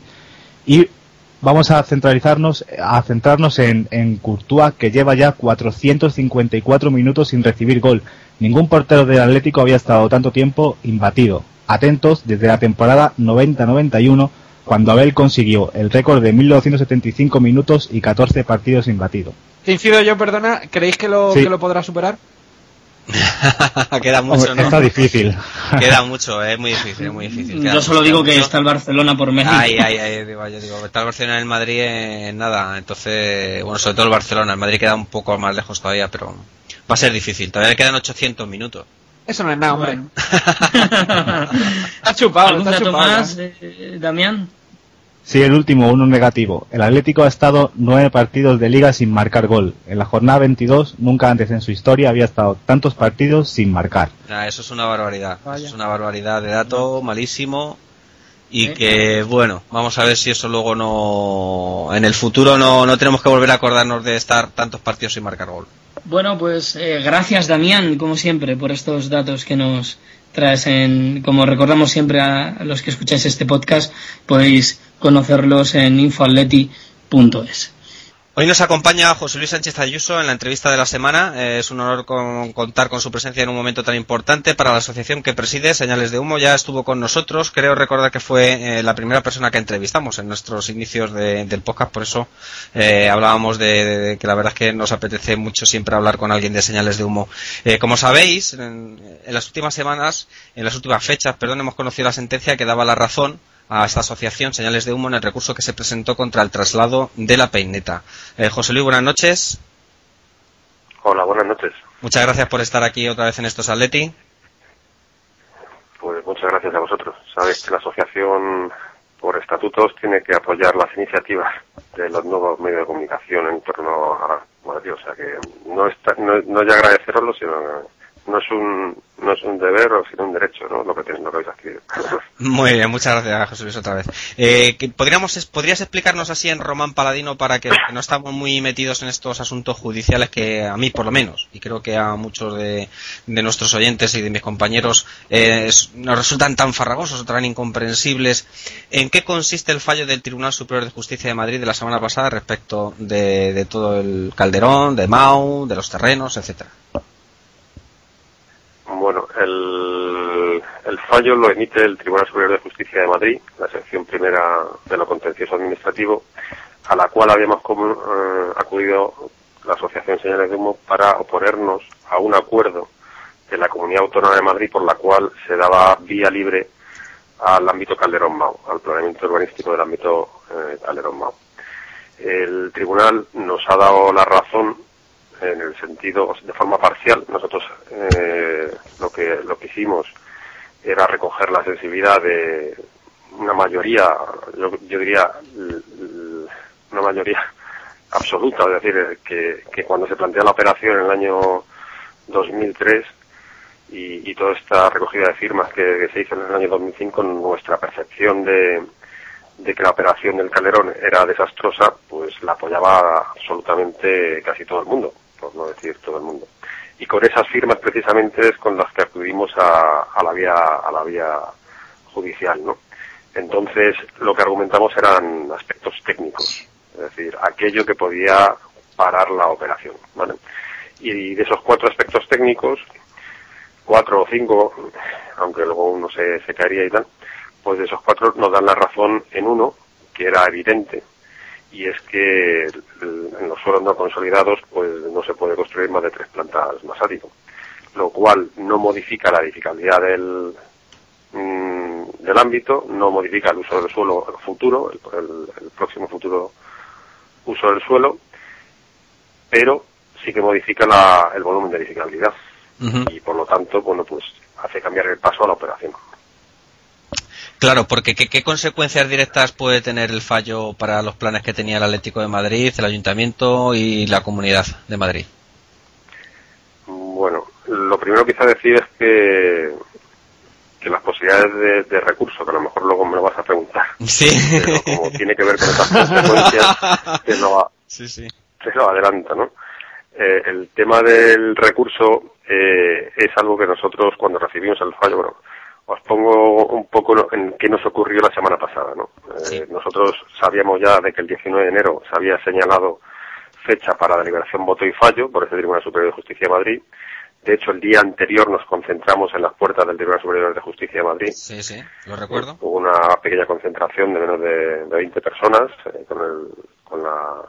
Y vamos a centralizarnos, a centrarnos en, en que lleva ya 454 minutos sin recibir gol. Ningún portero del Atlético había estado tanto tiempo imbatido. Atentos desde la temporada 90-91, cuando Abel consiguió el récord de 1275 minutos y 14 partidos imbatidos. Te incido yo, perdona, ¿creéis que lo, Sí. que lo podrá superar? Queda mucho, Hombre, ¿no? Está difícil. Queda mucho, es muy difícil, es muy difícil. Queda Yo solo mucho, digo que mucho. está el Barcelona por México. Ay, ay, ay, digo, yo digo, está el Barcelona y el Madrid en nada, entonces, bueno, sobre todo el Barcelona, el Madrid queda un poco más lejos todavía, pero va a ser difícil, todavía le quedan 800 minutos. Eso no es nada, hombre. Está chupado, ¿Algún está dato chupado. más, eh, Damián? Sí, el último, uno negativo. El Atlético ha estado nueve partidos de liga sin marcar gol. En la jornada 22, nunca antes en su historia había estado tantos partidos sin marcar. Ah, eso es una barbaridad, Vaya. eso es una barbaridad de dato malísimo y que, bueno, vamos a ver si eso luego no, en el futuro no, no tenemos que volver a acordarnos de estar tantos partidos sin marcar gol. Bueno, pues eh, gracias Damián, como siempre, por estos datos que nos traes en, como recordamos siempre a los que escucháis este podcast, podéis conocerlos en infoatleti.es. Hoy nos acompaña José Luis Sánchez Ayuso en la entrevista de la semana. Eh, es un honor con- contar con su presencia en un momento tan importante para la asociación que preside, Señales de Humo. Ya estuvo con nosotros. Creo recordar que fue eh, la primera persona que entrevistamos en nuestros inicios de- del podcast. Por eso eh, hablábamos de, de- que la verdad es que nos apetece mucho siempre hablar con alguien de Señales de Humo. Eh, como sabéis, en, en las últimas semanas, en las últimas fechas, perdón, hemos conocido la sentencia que daba la razón a esta asociación Señales de Humo en el recurso que se presentó contra el traslado de la peineta. Eh, José Luis, buenas noches. Hola, buenas noches. Muchas gracias por estar aquí otra vez en estos Atleti. Pues muchas gracias a vosotros. Sabéis que la asociación, por estatutos, tiene que apoyar las iniciativas de los nuevos medios de comunicación en torno a Madrid. O sea que no, está, no, no de agradeceroslo, sino no es un no es un deber, sino un derecho, ¿no? Lo que tenéis, lo que habéis adquirido. Muy bien, muchas gracias José Luis otra vez. Eh, podríamos, ¿Podrías explicarnos así en Román Paladino para que, no estamos muy metidos en estos asuntos judiciales que a mí por lo menos, y creo que a muchos de, de nuestros oyentes y de mis compañeros eh, nos resultan tan farragosos o tan incomprensibles, ¿en qué consiste el fallo del Tribunal Superior de Justicia de Madrid de la semana pasada respecto de, de todo el Calderón, de Mau, de los terrenos, etcétera? Bueno, el, fallo lo emite el Tribunal Superior de Justicia de Madrid, la sección primera de lo contencioso administrativo, a la cual habíamos comu- eh, acudido la Asociación Señales de Humo para oponernos a un acuerdo de la Comunidad Autónoma de Madrid por la cual se daba vía libre al ámbito Calderón-Mau, al planeamiento urbanístico del ámbito eh, Calderón-Mau. El tribunal nos ha dado la razón en el sentido de forma parcial. Nosotros eh, lo que lo que hicimos era recoger la sensibilidad de una mayoría, yo, yo diría una mayoría absoluta, es decir, que, que cuando se plantea la operación en el año 2003 y, y toda esta recogida de firmas que, que se hizo en el año 2005, nuestra percepción de, de que la operación del Calderón era desastrosa, pues la apoyaba absolutamente casi todo el mundo, por no decir todo el mundo. Y con esas firmas precisamente es con las que acudimos a, a la vía a la vía judicial, ¿no? Entonces lo que argumentamos eran aspectos técnicos, es decir, aquello que podía parar la operación, ¿vale? Y de esos cuatro aspectos técnicos, cuatro o cinco, aunque luego uno se, se caería y tal, pues de esos cuatro nos dan la razón en uno, que era evidente, y es que en los suelos no consolidados pues no se puede construir más de tres plantas más ático, lo cual no modifica la edificabilidad del, mm, del ámbito, no modifica el uso del suelo futuro, el, el- el próximo futuro uso del suelo, pero sí que modifica la- el volumen de edificabilidad y por lo tanto, bueno, pues hace cambiar el paso a la operación. Claro, porque ¿qué, qué consecuencias directas puede tener el fallo para los planes que tenía el Atlético de Madrid, el Ayuntamiento y la Comunidad de Madrid? Bueno, lo primero que quizá decir es que, que las posibilidades de, de recurso, que a lo mejor luego me lo vas a preguntar, Sí. pero como tiene que ver con esas consecuencias, te lo, Sí, sí. te lo adelanto, ¿no? Eh, el tema del recurso eh, es algo que nosotros cuando recibimos el fallo, bueno, os pongo un poco en qué nos ocurrió la semana pasada, ¿no? Eh, Nosotros sabíamos ya de que el 19 de enero se había señalado fecha para deliberación, voto y fallo por este Tribunal Superior de Justicia de Madrid. De hecho, el día anterior nos concentramos en las puertas del Tribunal Superior de Justicia de Madrid. Sí, sí, lo recuerdo. Hubo una pequeña concentración de menos de, de 20 personas eh, con, el, con la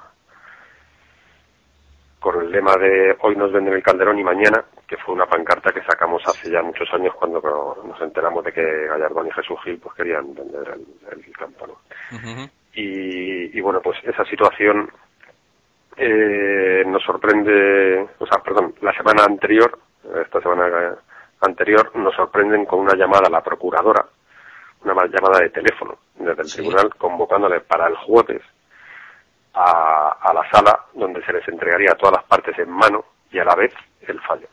con el lema de hoy nos venden el calderón y mañana, que fue una pancarta que sacamos hace ya muchos años cuando nos enteramos de que Gallardón y Jesús Gil pues querían vender el, el campo. ¿no? y, y bueno, pues esa situación eh, nos sorprende, o sea, perdón, la semana anterior, esta semana eh, anterior, nos sorprenden con una llamada a la procuradora, una ma- llamada de teléfono desde el tribunal convocándole para el jueves a, a la sala donde se les entregaría todas las partes en mano y a la vez el fallo.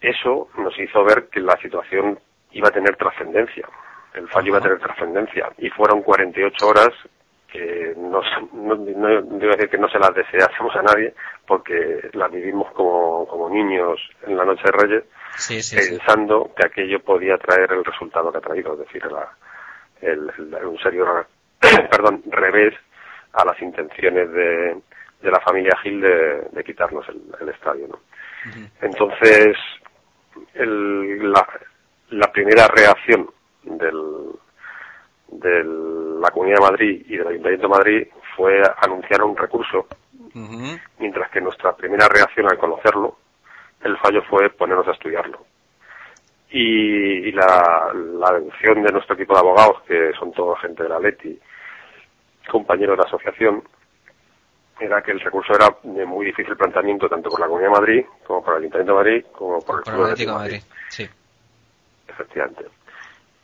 Eso nos hizo ver que la situación iba a tener trascendencia, el fallo iba a tener trascendencia y fueron 48 horas que no, se- no, no- a decir que no se las deseásemos a nadie porque las vivimos como, como niños en la noche de Reyes Sí, sí, sí. pensando que aquello podía traer el resultado que ha traído, es decir, la- el, el- un serio perdón, revés a las intenciones de, de la familia Gil de, de quitarnos el, el estadio. ¿no? Entonces, el- la, la primera reacción del, de la Comunidad de Madrid y del Ayuntamiento de Madrid fue anunciar un recurso, mientras que nuestra primera reacción al conocerlo, el fallo fue ponernos a estudiarlo. Y, y la, la deducción de nuestro equipo de abogados, que son toda gente de la Leti, compañeros de la asociación, era que el recurso era de muy difícil planteamiento tanto por la Comunidad de Madrid, como por el Ayuntamiento de Madrid, como por el Club Atlético de Madrid. Sí. efectivamente.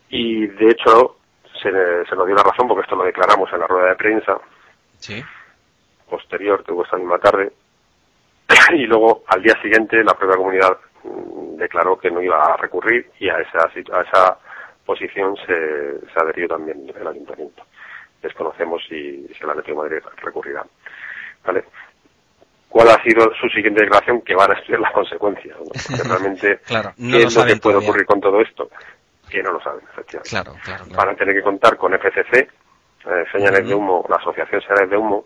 Y de hecho se, se nos dio la razón porque esto lo declaramos en la rueda de prensa Sí. posterior hubo esta misma tarde y luego al día siguiente la propia comunidad mm, declaró que no iba a recurrir y a esa a esa posición se, se adherió también el ayuntamiento. Desconocemos si, si el Atlético de Madrid recurrirá. ¿Vale? ¿Cuál ha sido su siguiente declaración? Que van a estudiar las consecuencias. ¿no? Porque realmente, Claro, no ¿qué lo es lo que puede todavía. ocurrir con todo esto? Que no lo saben, efectivamente. Claro, claro, claro. Van a tener que contar con FCC, eh, señales de humo, la Asociación Señales de Humo,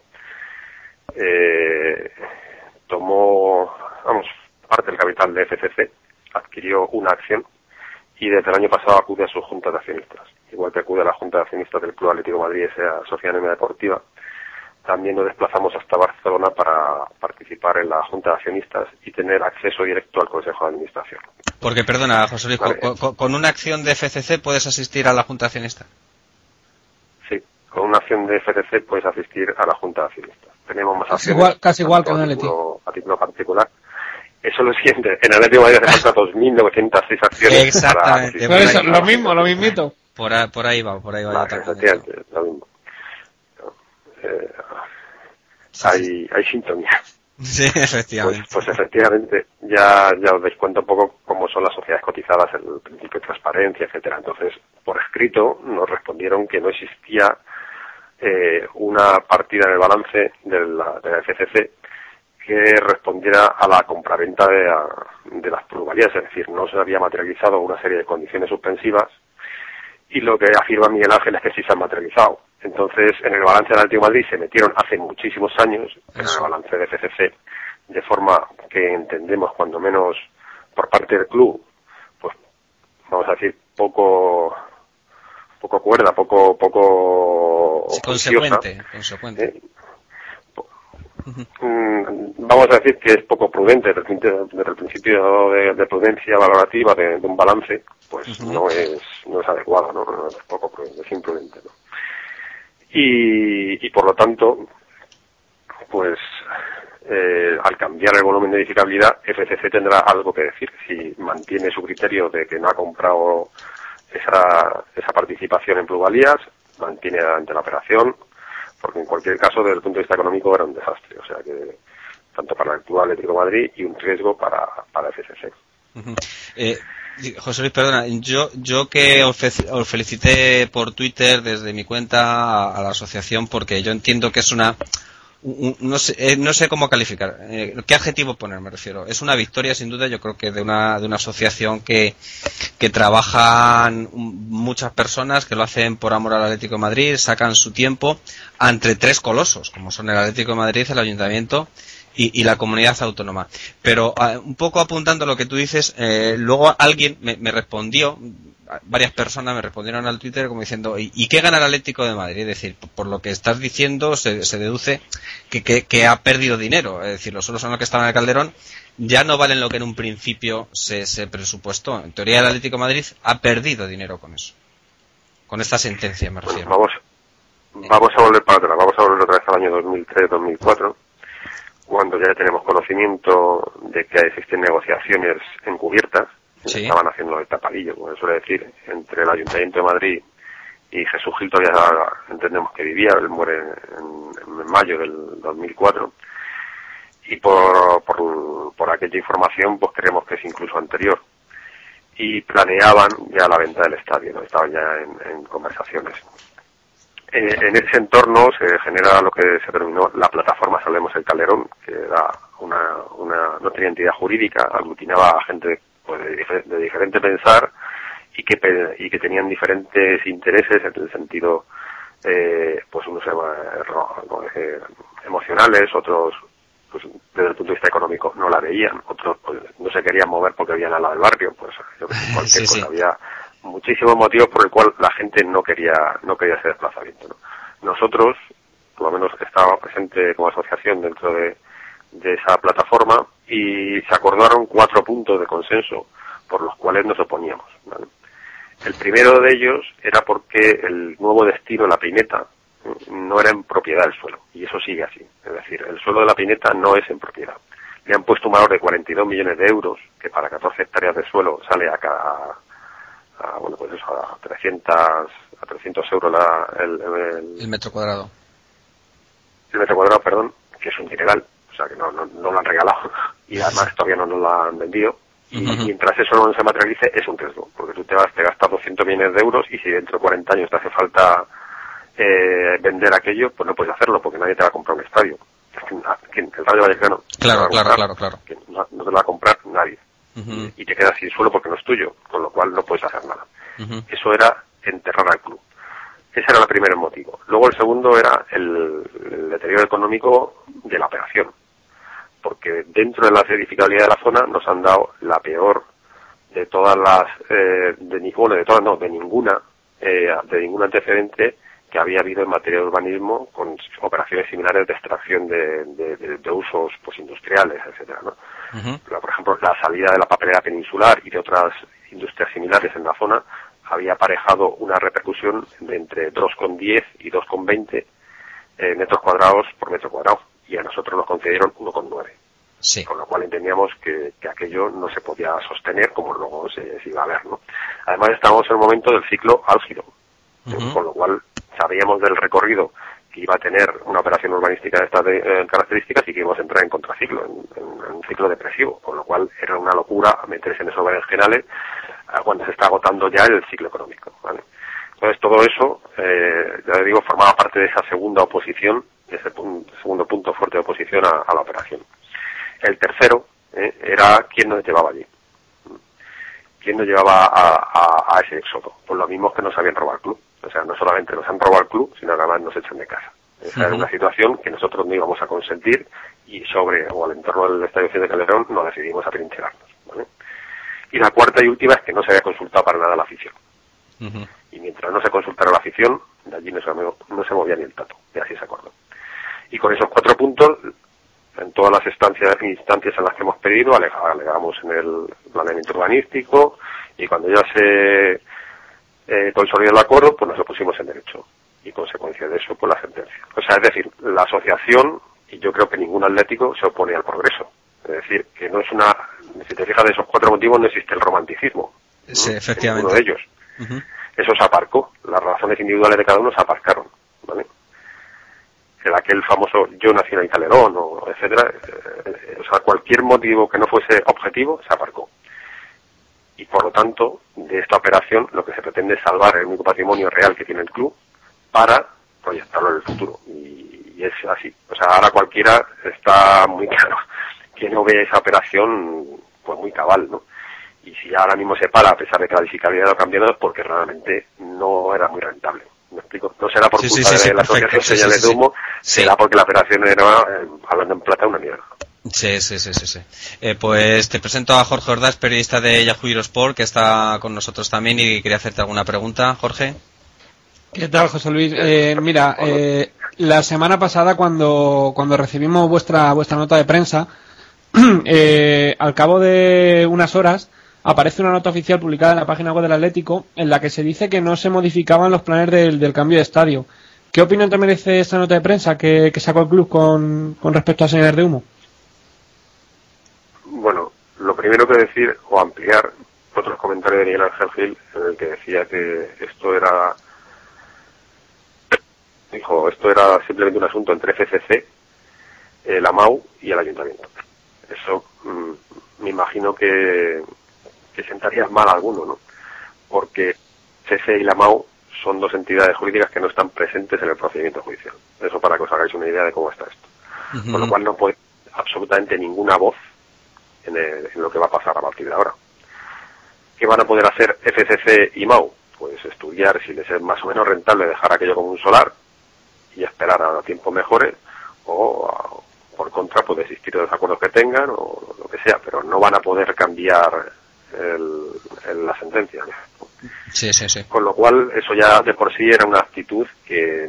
eh, tomó, vamos, parte del capital de FCC, adquirió una acción y desde el año pasado acude a su junta de accionistas. Igual que acude a la junta de accionistas del Club Atlético de Madrid, esa Sociedad Anónima Deportiva, también nos desplazamos hasta Barcelona para participar en la junta de accionistas y tener acceso directo al Consejo de Administración. Porque, perdona, José Luis, Vale. con, una acción de FCC puedes asistir a la Junta Accionista. Sí, con una acción de FCC puedes asistir a la junta de accionistas. Tenemos más Casi acciones. igual, casi igual que en Atleti. título, a título particular. Eso es lo siguiente. En el Atlético de Madrid hace falta 2.906 acciones. Exactamente. Para Por eso, lo mismo, lo mismito. Por, ahí- por ahí va, por ahí va. yo Vale, también. efectivamente, lo mismo. Eh, hay, hay sintonía. Sí, efectivamente. Pues, pues efectivamente, ya, ya os dais cuenta un poco cómo son las sociedades cotizadas, el principio de transparencia, etcétera. Entonces, por escrito, nos respondieron que no existía eh, una partida en el balance de la, de la FCC que respondiera a la compraventa de, la- de las plusvalías, es decir, no se había materializado una serie de condiciones suspensivas y lo que afirma Miguel Ángel es que sí se han materializado. Entonces, en el balance del Atlético de Madrid se metieron hace muchísimos años en el balance de FCC, de forma que entendemos, cuando menos por parte del club, pues vamos a decir, poco poco cuerda, poco poco Sí, juiciosa. consecuente, consecuente. Eh, Mm, vamos a decir que es poco prudente desde el, principio- de, de prudencia valorativa de, de un balance, pues no es no es adecuado, ¿no? No es poco prudente, es imprudente, ¿no? Y, y por lo tanto, pues eh, al cambiar el volumen de edificabilidad, FCC tendrá algo que decir. Si mantiene su criterio de que no ha comprado esa, esa participación en plusvalías, mantiene ante la operación, porque en cualquier caso, desde el punto de vista económico, era un desastre. O sea que, tanto para el actual de Madrid y un riesgo para, para FCC. José Luis, perdona, yo, yo que os, fe- os felicité por Twitter desde mi cuenta a, la asociación porque yo entiendo que es una... un- un- no, sé, eh, no sé cómo calificar, eh, qué adjetivo poner me refiero. Es una victoria sin duda, yo creo que de una, de una asociación que, que trabajan muchas personas, que lo hacen por amor al Atlético de Madrid, sacan su tiempo entre tres colosos, como son el Atlético de Madrid, el Ayuntamiento y, y la comunidad autónoma. Pero ah, un poco apuntando a lo que tú dices, eh, luego alguien me, me respondió, varias personas me respondieron al Twitter como diciendo, ¿y, y qué gana el Atlético de Madrid? Es decir, por, lo que estás diciendo se, se deduce que, que, que ha perdido dinero. Es decir, los suelos son los que estaban en el Calderón ya no valen lo que en un principio se, se presupuestó. En teoría el Atlético de Madrid ha perdido dinero con eso. Con esta sentencia me refiero. Vamos, vamos a volver para atrás, vamos a volver otra vez al año 2003-2004, cuando ya tenemos conocimiento de que existen negociaciones encubiertas, Sí. estaban haciendo el tapadillo, como se suele decir, entre el Ayuntamiento de Madrid y Jesús Gil todavía entendemos que vivía, él muere en, en mayo del 2004, y por, por, por aquella información pues creemos que es incluso anterior y planeaban ya la venta del estadio, ¿no? estaban ya en, en conversaciones. Eh, en ese entorno se genera lo que se denominó la plataforma Salvemos el Calderón, que era una, una no tenía entidad jurídica, aglutinaba a gente pues, de, difer- de diferente pensar y que, y que tenían diferentes intereses en el sentido, eh, pues unos eh, emocionales, otros pues desde el punto de vista económico no la veían, otros pues, no se querían mover porque vivían al lado del barrio, pues yo cualquier Sí, sí. cosa, había muchísimos motivos por el cual la gente no quería no quería ese desplazamiento. ¿no? Nosotros, por lo menos estábamos presente como asociación dentro de, de esa plataforma y se acordaron cuatro puntos de consenso por los cuales nos oponíamos. El primero de ellos era porque el nuevo destino, la pineta, no era en propiedad del suelo, y eso sigue así. Es decir, el suelo de la pineta no es en propiedad. Le han puesto un valor de 42 millones de euros, que para 14 hectáreas de suelo sale a cada, a, bueno, pues eso, a 300, a 300 euros la, el, el- El metro cuadrado. el metro cuadrado, perdón, que es un dineral, o sea que no, no, no lo han regalado y además todavía no nos lo han vendido. Y mientras eso no se materialice es un riesgo, porque tú te vas, te gastas 200 millones de euros y si dentro de 40 años te hace falta eh, vender aquello, pues no puedes hacerlo porque nadie te va a comprar un estadio. Es que, que el Rayo Vallecano Claro, no claro, comprar, claro, claro. que no, no te lo va a comprar nadie Y te quedas sin suelo porque no es tuyo, con lo cual no puedes hacer nada. Eso era enterrar al club. Ese era el primer motivo. Luego el segundo era el, el deterioro económico de la operación. Porque dentro de la edificabilidad de la zona nos han dado la peor de todas las, eh, de, ni- bueno, de todas no, de ninguna, eh, de ningún antecedente que había habido en materia de urbanismo con operaciones similares de extracción de, de- de- de usos pues industriales, etcétera, ¿no? Por ejemplo, la salida de la papelera peninsular y de otras industrias similares en la zona había aparejado una repercusión de entre 2,10 y 2,20 eh, metros cuadrados por metro cuadrado y a nosotros nos concedieron 1,9. Sí. Con lo cual entendíamos que, que aquello no se podía sostener como luego se, se iba a ver. ¿no? Además estábamos en el momento del ciclo álgido, con lo cual sabíamos del recorrido que iba a tener una operación urbanística de estas eh, características y que íbamos a entrar en contraciclo, en, un ciclo depresivo, con lo cual era una locura meterse en esos berenjenales eh, cuando se está agotando ya el ciclo económico. ¿vale? Entonces todo eso, eh, ya digo, formaba parte de esa segunda oposición, de ese segundo punto fuerte de oposición a, la operación. El tercero eh, era quién nos llevaba allí. ¿Quién nos llevaba a, ese éxodo? Pues lo mismo que nos habían robado el club. O sea, no solamente nos han robado el club, sino que además nos echan de casa. Esa era Ujú. una situación que nosotros no íbamos a consentir y sobre o al entorno del Estadio de Calderón nos decidimos a trincherarnos. ¿vale? Y la cuarta y última es que no se había consultado para nada a la afición. Y mientras no se consultara la afición, de allí no se, no se movía ni el tato. Y así se acordó. Y con esos cuatro puntos, en todas las instancias, instancias en las que hemos pedido, ale- alegamos en el planeamiento urbanístico y cuando ya se eh, consolidó el acuerdo, pues nos opusimos en derecho. Y consecuencia de eso, pues la sentencia. O sea, es decir, la asociación, y yo creo que ningún atlético se opone al progreso. Es decir, que no es una, si te fijas de esos cuatro motivos no existe el romanticismo. Sí, Uno efectivamente. de ellos. Eso se aparcó. Las razones individuales de cada uno se aparcaron. ¿vale? El aquel famoso yo nací en el Calderón, o etcétera. eh, eh, o sea, cualquier motivo que no fuese objetivo se aparcó. Y por lo tanto, de esta operación lo que se pretende es salvar el único patrimonio real que tiene el club para proyectarlo en el futuro. Y, y es así. O sea, ahora cualquiera está muy claro que no ve esa operación pues muy cabal, ¿no? y si ahora mismo se para a pesar de que la edificabilidad ha cambiado es porque realmente no era muy rentable. ¿Me explico? No será por Sí, culpa sí, sí, de la asociación señales de humo, será porque la operación era, eh, hablando en plata, una mierda. Sí, sí, sí, sí. sí. Eh, pues te presento a Jorge Ordaz, periodista de Yahoo Eurosport, que está con nosotros también y quería hacerte alguna pregunta. Jorge. ¿Qué tal, José Luis? Eh, mira, eh, la semana pasada cuando, cuando recibimos vuestra, vuestra nota de prensa, eh, al cabo de unas horas aparece una nota oficial publicada en la página web del Atlético en la que se dice que no se modificaban los planes del, del cambio de estadio. ¿Qué opinión te merece esta nota de prensa que, que sacó el club con, con respecto a señales de humo? Lo primero que decir o ampliar otros comentarios de Miguel Ángel Gil en el que decía que esto era dijo esto era simplemente un asunto entre FCC, el AMAU y el ayuntamiento. Eso mm, me imagino que, que sentaría mal a alguno, ¿no? Porque CC y la AMAU son dos entidades jurídicas que no están presentes en el procedimiento judicial. Eso para que os hagáis una idea de cómo está esto. Con lo cual no puede absolutamente ninguna voz en, el- en lo que va a pasar a partir de ahora. ¿Qué van a poder hacer FCC y MAU? Pues estudiar si les es más o menos rentable dejar aquello como un solar y esperar a tiempos mejores o a- por contra pues desistir de los acuerdos que tengan o lo que sea, pero no van a poder cambiar el- el- la sentencia. Sí, sí, sí. Con lo cual, eso ya de por sí era una actitud que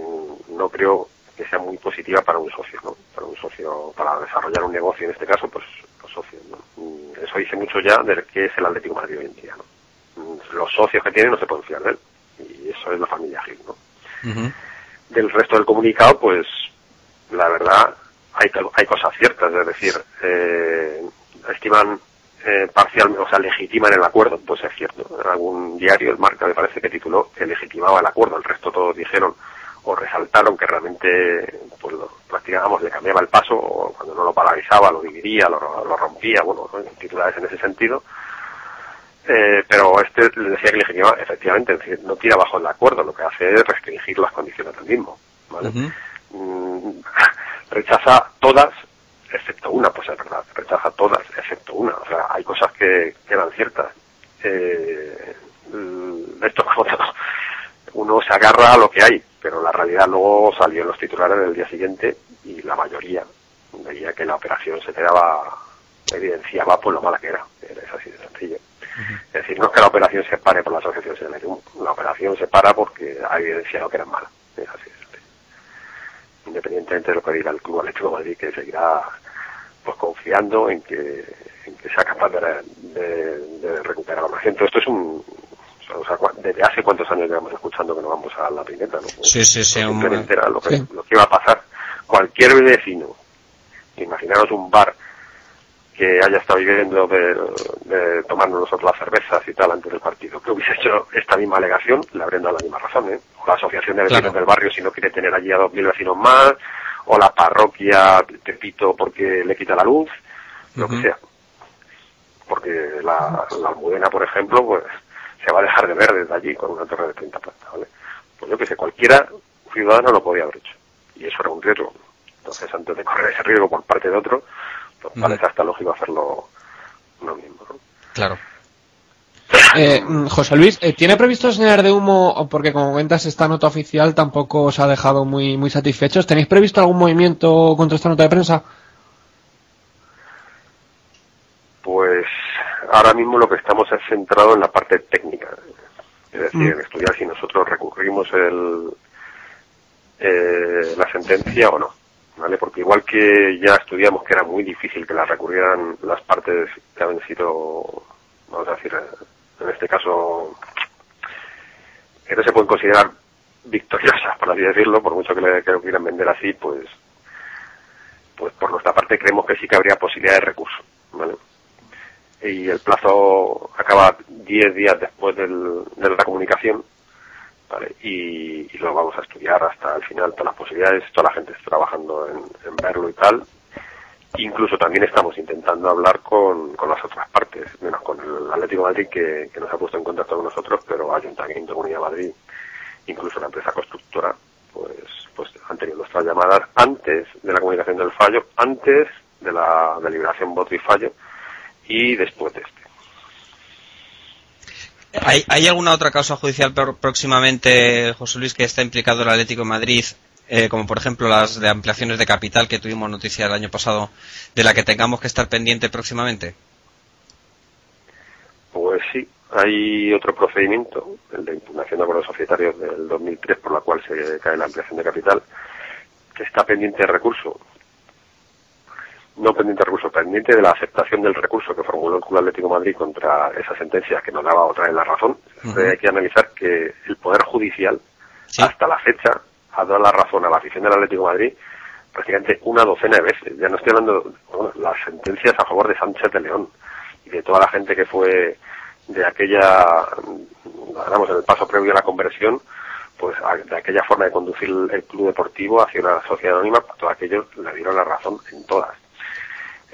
no creo que sea muy positiva para un socio, ¿no? Para un socio, para desarrollar un negocio, en este caso, pues los socios, ¿no? Mm, Eso dice mucho ya de qué es el Atlético de Madrid hoy en día, ¿no? Mm, Los socios que tienen no se pueden fiar de él. Y eso es la familia Gil, ¿no? Del resto del comunicado, pues, la verdad, hay, hay cosas ciertas, es decir, eh, estiman eh, parcialmente, o sea, legitiman el acuerdo, pues es cierto. En algún diario, el Marca me parece que tituló que legitimaba el acuerdo, el resto todos dijeron o resaltaron que realmente, pues lo, prácticamente le cambiaba el paso, o cuando no lo paralizaba, lo dividía, lo, lo rompía, bueno, titulares en ese sentido. Eh, pero este le decía que legitimaba, efectivamente, es decir, no tira abajo el acuerdo, lo que hace es restringir las condiciones del mismo. ¿vale? Mm, rechaza todas excepto una, pues es verdad, rechaza todas excepto una. O sea, hay cosas que, que eran ciertas. Eh, mm, esto como uno se agarra a lo que hay, pero la realidad luego salió en los titulares del día siguiente y la mayoría veía que la operación se quedaba, evidenciaba pues lo mala que era. Era así de sencillo. Es decir, no es que la operación se pare por la asociación se la operación se para porque ha evidenciado que era mala. Es así de sencillo. Independientemente de lo que diga el Club Atlético de Madrid, que seguirá pues confiando en que, en que sea capaz de, de, de recuperar la gente. Esto es un... O sea, desde hace cuántos años llevamos escuchando que no vamos a la pineta, ¿no? Sí, sí, sí. un- Simplemente era lo que, Sí. lo que iba a pasar. Cualquier vecino, imaginaros un bar que haya estado viviendo de, de tomarnos nosotros las cervezas y tal antes del partido. Que hubiese hecho esta misma alegación, le habrían dado la misma razón, ¿eh? O la asociación de vecinos Claro. del barrio si no quiere tener allí a dos mil vecinos más, o la parroquia Tepito porque le quita la luz, lo que sea. Porque la, la almudena, por ejemplo, pues se va a dejar de ver desde allí con una torre de 30 plantas, ¿vale? Pues yo que sé, cualquiera ciudadano lo podía haber hecho. Y eso era un riesgo. Entonces, antes de correr ese riesgo por parte de otro, pues parece hasta lógico hacerlo uno mismo, ¿no? Claro. Eh, mm, José Luis, eh, ¿tiene previsto señalar de humo? Porque como comentas, esta nota oficial tampoco os ha dejado muy, muy satisfechos. ¿Tenéis previsto algún movimiento contra esta nota de prensa? Pues ahora mismo lo que estamos es centrado en la parte técnica. Es decir, Mm. en estudiar si nosotros recurrimos el, eh, la sentencia o no. ¿Vale? Porque igual que ya estudiamos que era muy difícil que la recurrieran las partes que habían sido, vamos a decir, en este caso, que no se pueden considerar victoriosas, por así decirlo, por mucho que, le, que lo quieran vender así, pues, pues por nuestra parte creemos que sí que habría posibilidad de recurso, ¿vale? Y el plazo acaba 10 días después del, de la comunicación, ¿vale? Y, y lo vamos a estudiar hasta el final, todas las posibilidades, toda la gente está trabajando en, verlo y tal. Incluso también estamos intentando hablar con, con las otras partes, menos con el Atlético Madrid que, que nos ha puesto en contacto con nosotros, pero Ayuntamiento, Comunidad de Madrid, incluso la empresa constructora, pues, pues han tenido nuestras llamadas antes de la comunicación del fallo, antes de la deliberación voto y fallo y después de este. ¿Hay, ¿Hay alguna otra causa judicial próximamente, José Luis, que está implicado el Atlético de Madrid, eh, como por ejemplo las de ampliaciones de capital que tuvimos noticia el año pasado, de la que tengamos que estar pendiente próximamente? Pues sí, hay otro procedimiento, el de impugnación de acuerdos societarios del 2003, por la cual se cae la ampliación de capital, que está pendiente de recurso. No pendiente recurso, pendiente de la aceptación del recurso que formuló el Club Atlético de Madrid contra esa sentencia que nos daba otra vez la razón. Ujú. Hay que analizar que el Poder Judicial, hasta la fecha, ha dado la razón a la afición del Atlético de Madrid prácticamente una docena de veces. Ya no estoy hablando bueno, las sentencias a favor de Sánchez de León y de toda la gente que fue de aquella, digamos, en el paso previo a la conversión, pues a- de aquella forma de conducir el, club deportivo hacia una sociedad anónima, pues, todos aquellos le dieron la razón en todas.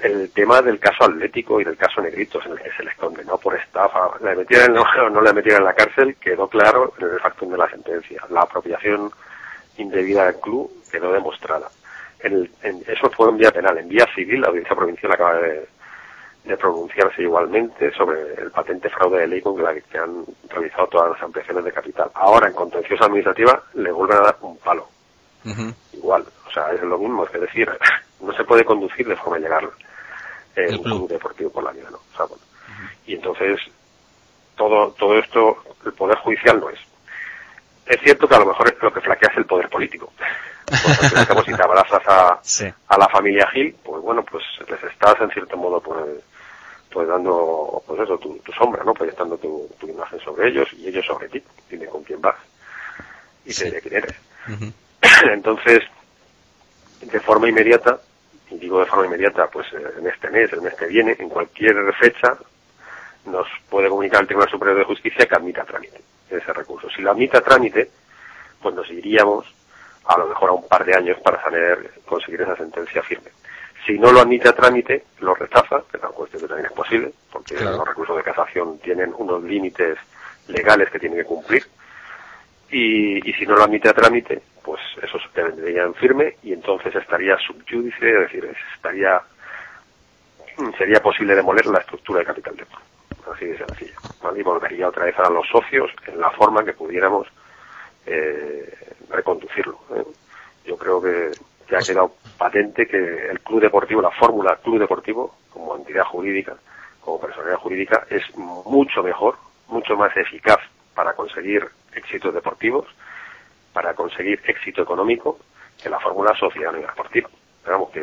El tema del caso Atlético y del caso Negritos, en el que se les condenó por estafa, le metieron o no le metieron en la cárcel, quedó claro en el factum de la sentencia. La apropiación indebida del club quedó demostrada. En el- en- eso fue en vía penal. En vía civil, la audiencia provincial acaba de, de pronunciarse igualmente sobre el patente fraude de ley con la que han realizado todas las ampliaciones de capital. Ahora, en contenciosa administrativa, le vuelven a dar un palo. Igual, o sea, es lo mismo, es decir, no se puede conducir de forma ilegal eh, un club deportivo por la vida, ¿no? O sea, bueno. Y entonces, todo, todo esto, el Poder Judicial no es. Es cierto que a lo mejor es lo que flaquea es el poder político. Porque si te abrazas a, a la familia Gil, pues bueno, pues les estás en cierto modo pues, pues dando, pues eso, tu, tu sombra, ¿no? Proyectando tu, tu imagen sobre ellos y ellos sobre ti. Dime con quién vas y te diré quién eres. Entonces, de forma inmediata, digo de forma inmediata, pues eh, en este mes, el mes que viene, en cualquier fecha, nos puede comunicar el Tribunal Superior de Justicia que admita trámite ese recurso. Si lo admite a trámite, pues nos iríamos a lo mejor a un par de años para saber conseguir esa sentencia firme. Si no lo admite a trámite, lo rechaza, que es una cuestión que también es posible, porque Claro. los recursos de casación tienen unos límites legales que tienen que cumplir, y, y si no lo admite a trámite, pues eso se vendría en firme y entonces estaría subyúdice, es decir, estaría sería posible demoler la estructura de capital de. Así de sencillo. ¿vale? Y volvería otra vez a los socios en la forma que pudiéramos eh, reconducirlo. ¿eh? Yo creo que ya ha quedado patente que el club deportivo, la fórmula club deportivo, como entidad jurídica, como personalidad jurídica, es mucho mejor, mucho más eficaz para conseguir éxitos deportivos, para conseguir éxito económico, que la fórmula sociedad anónima deportiva. Digamos que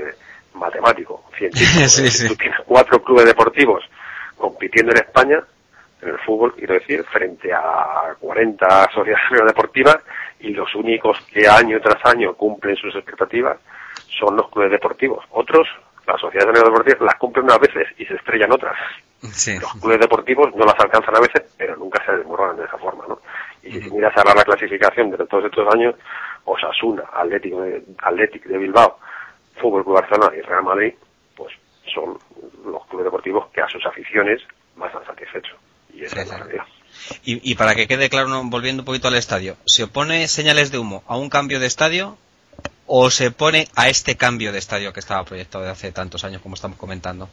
matemático, científico. Sí, Si sí. tú tienes cuatro clubes deportivos compitiendo en España, en el fútbol, quiero decir, frente a 40 asociaciones deportivas, y los únicos que año tras año cumplen sus expectativas son los clubes deportivos. Otros las sociedades deportivas las cumplen unas veces y se estrellan otras. Sí. Los clubes deportivos no las alcanzan a veces, pero nunca se desmoronan de esa forma, ¿no? Y si miras ahora la clasificación de todos estos años, Osasuna, Atlético de, Athletic de Bilbao, Fútbol Club Barcelona y Real Madrid, pues son los clubes deportivos que a sus aficiones más han satisfecho. Y esa es la realidad. Y, y para que quede claro, volviendo un poquito al estadio, ¿se opone señales de humo a un cambio de estadio o se opone a este cambio de estadio que estaba proyectado de hace tantos años, como estamos comentando?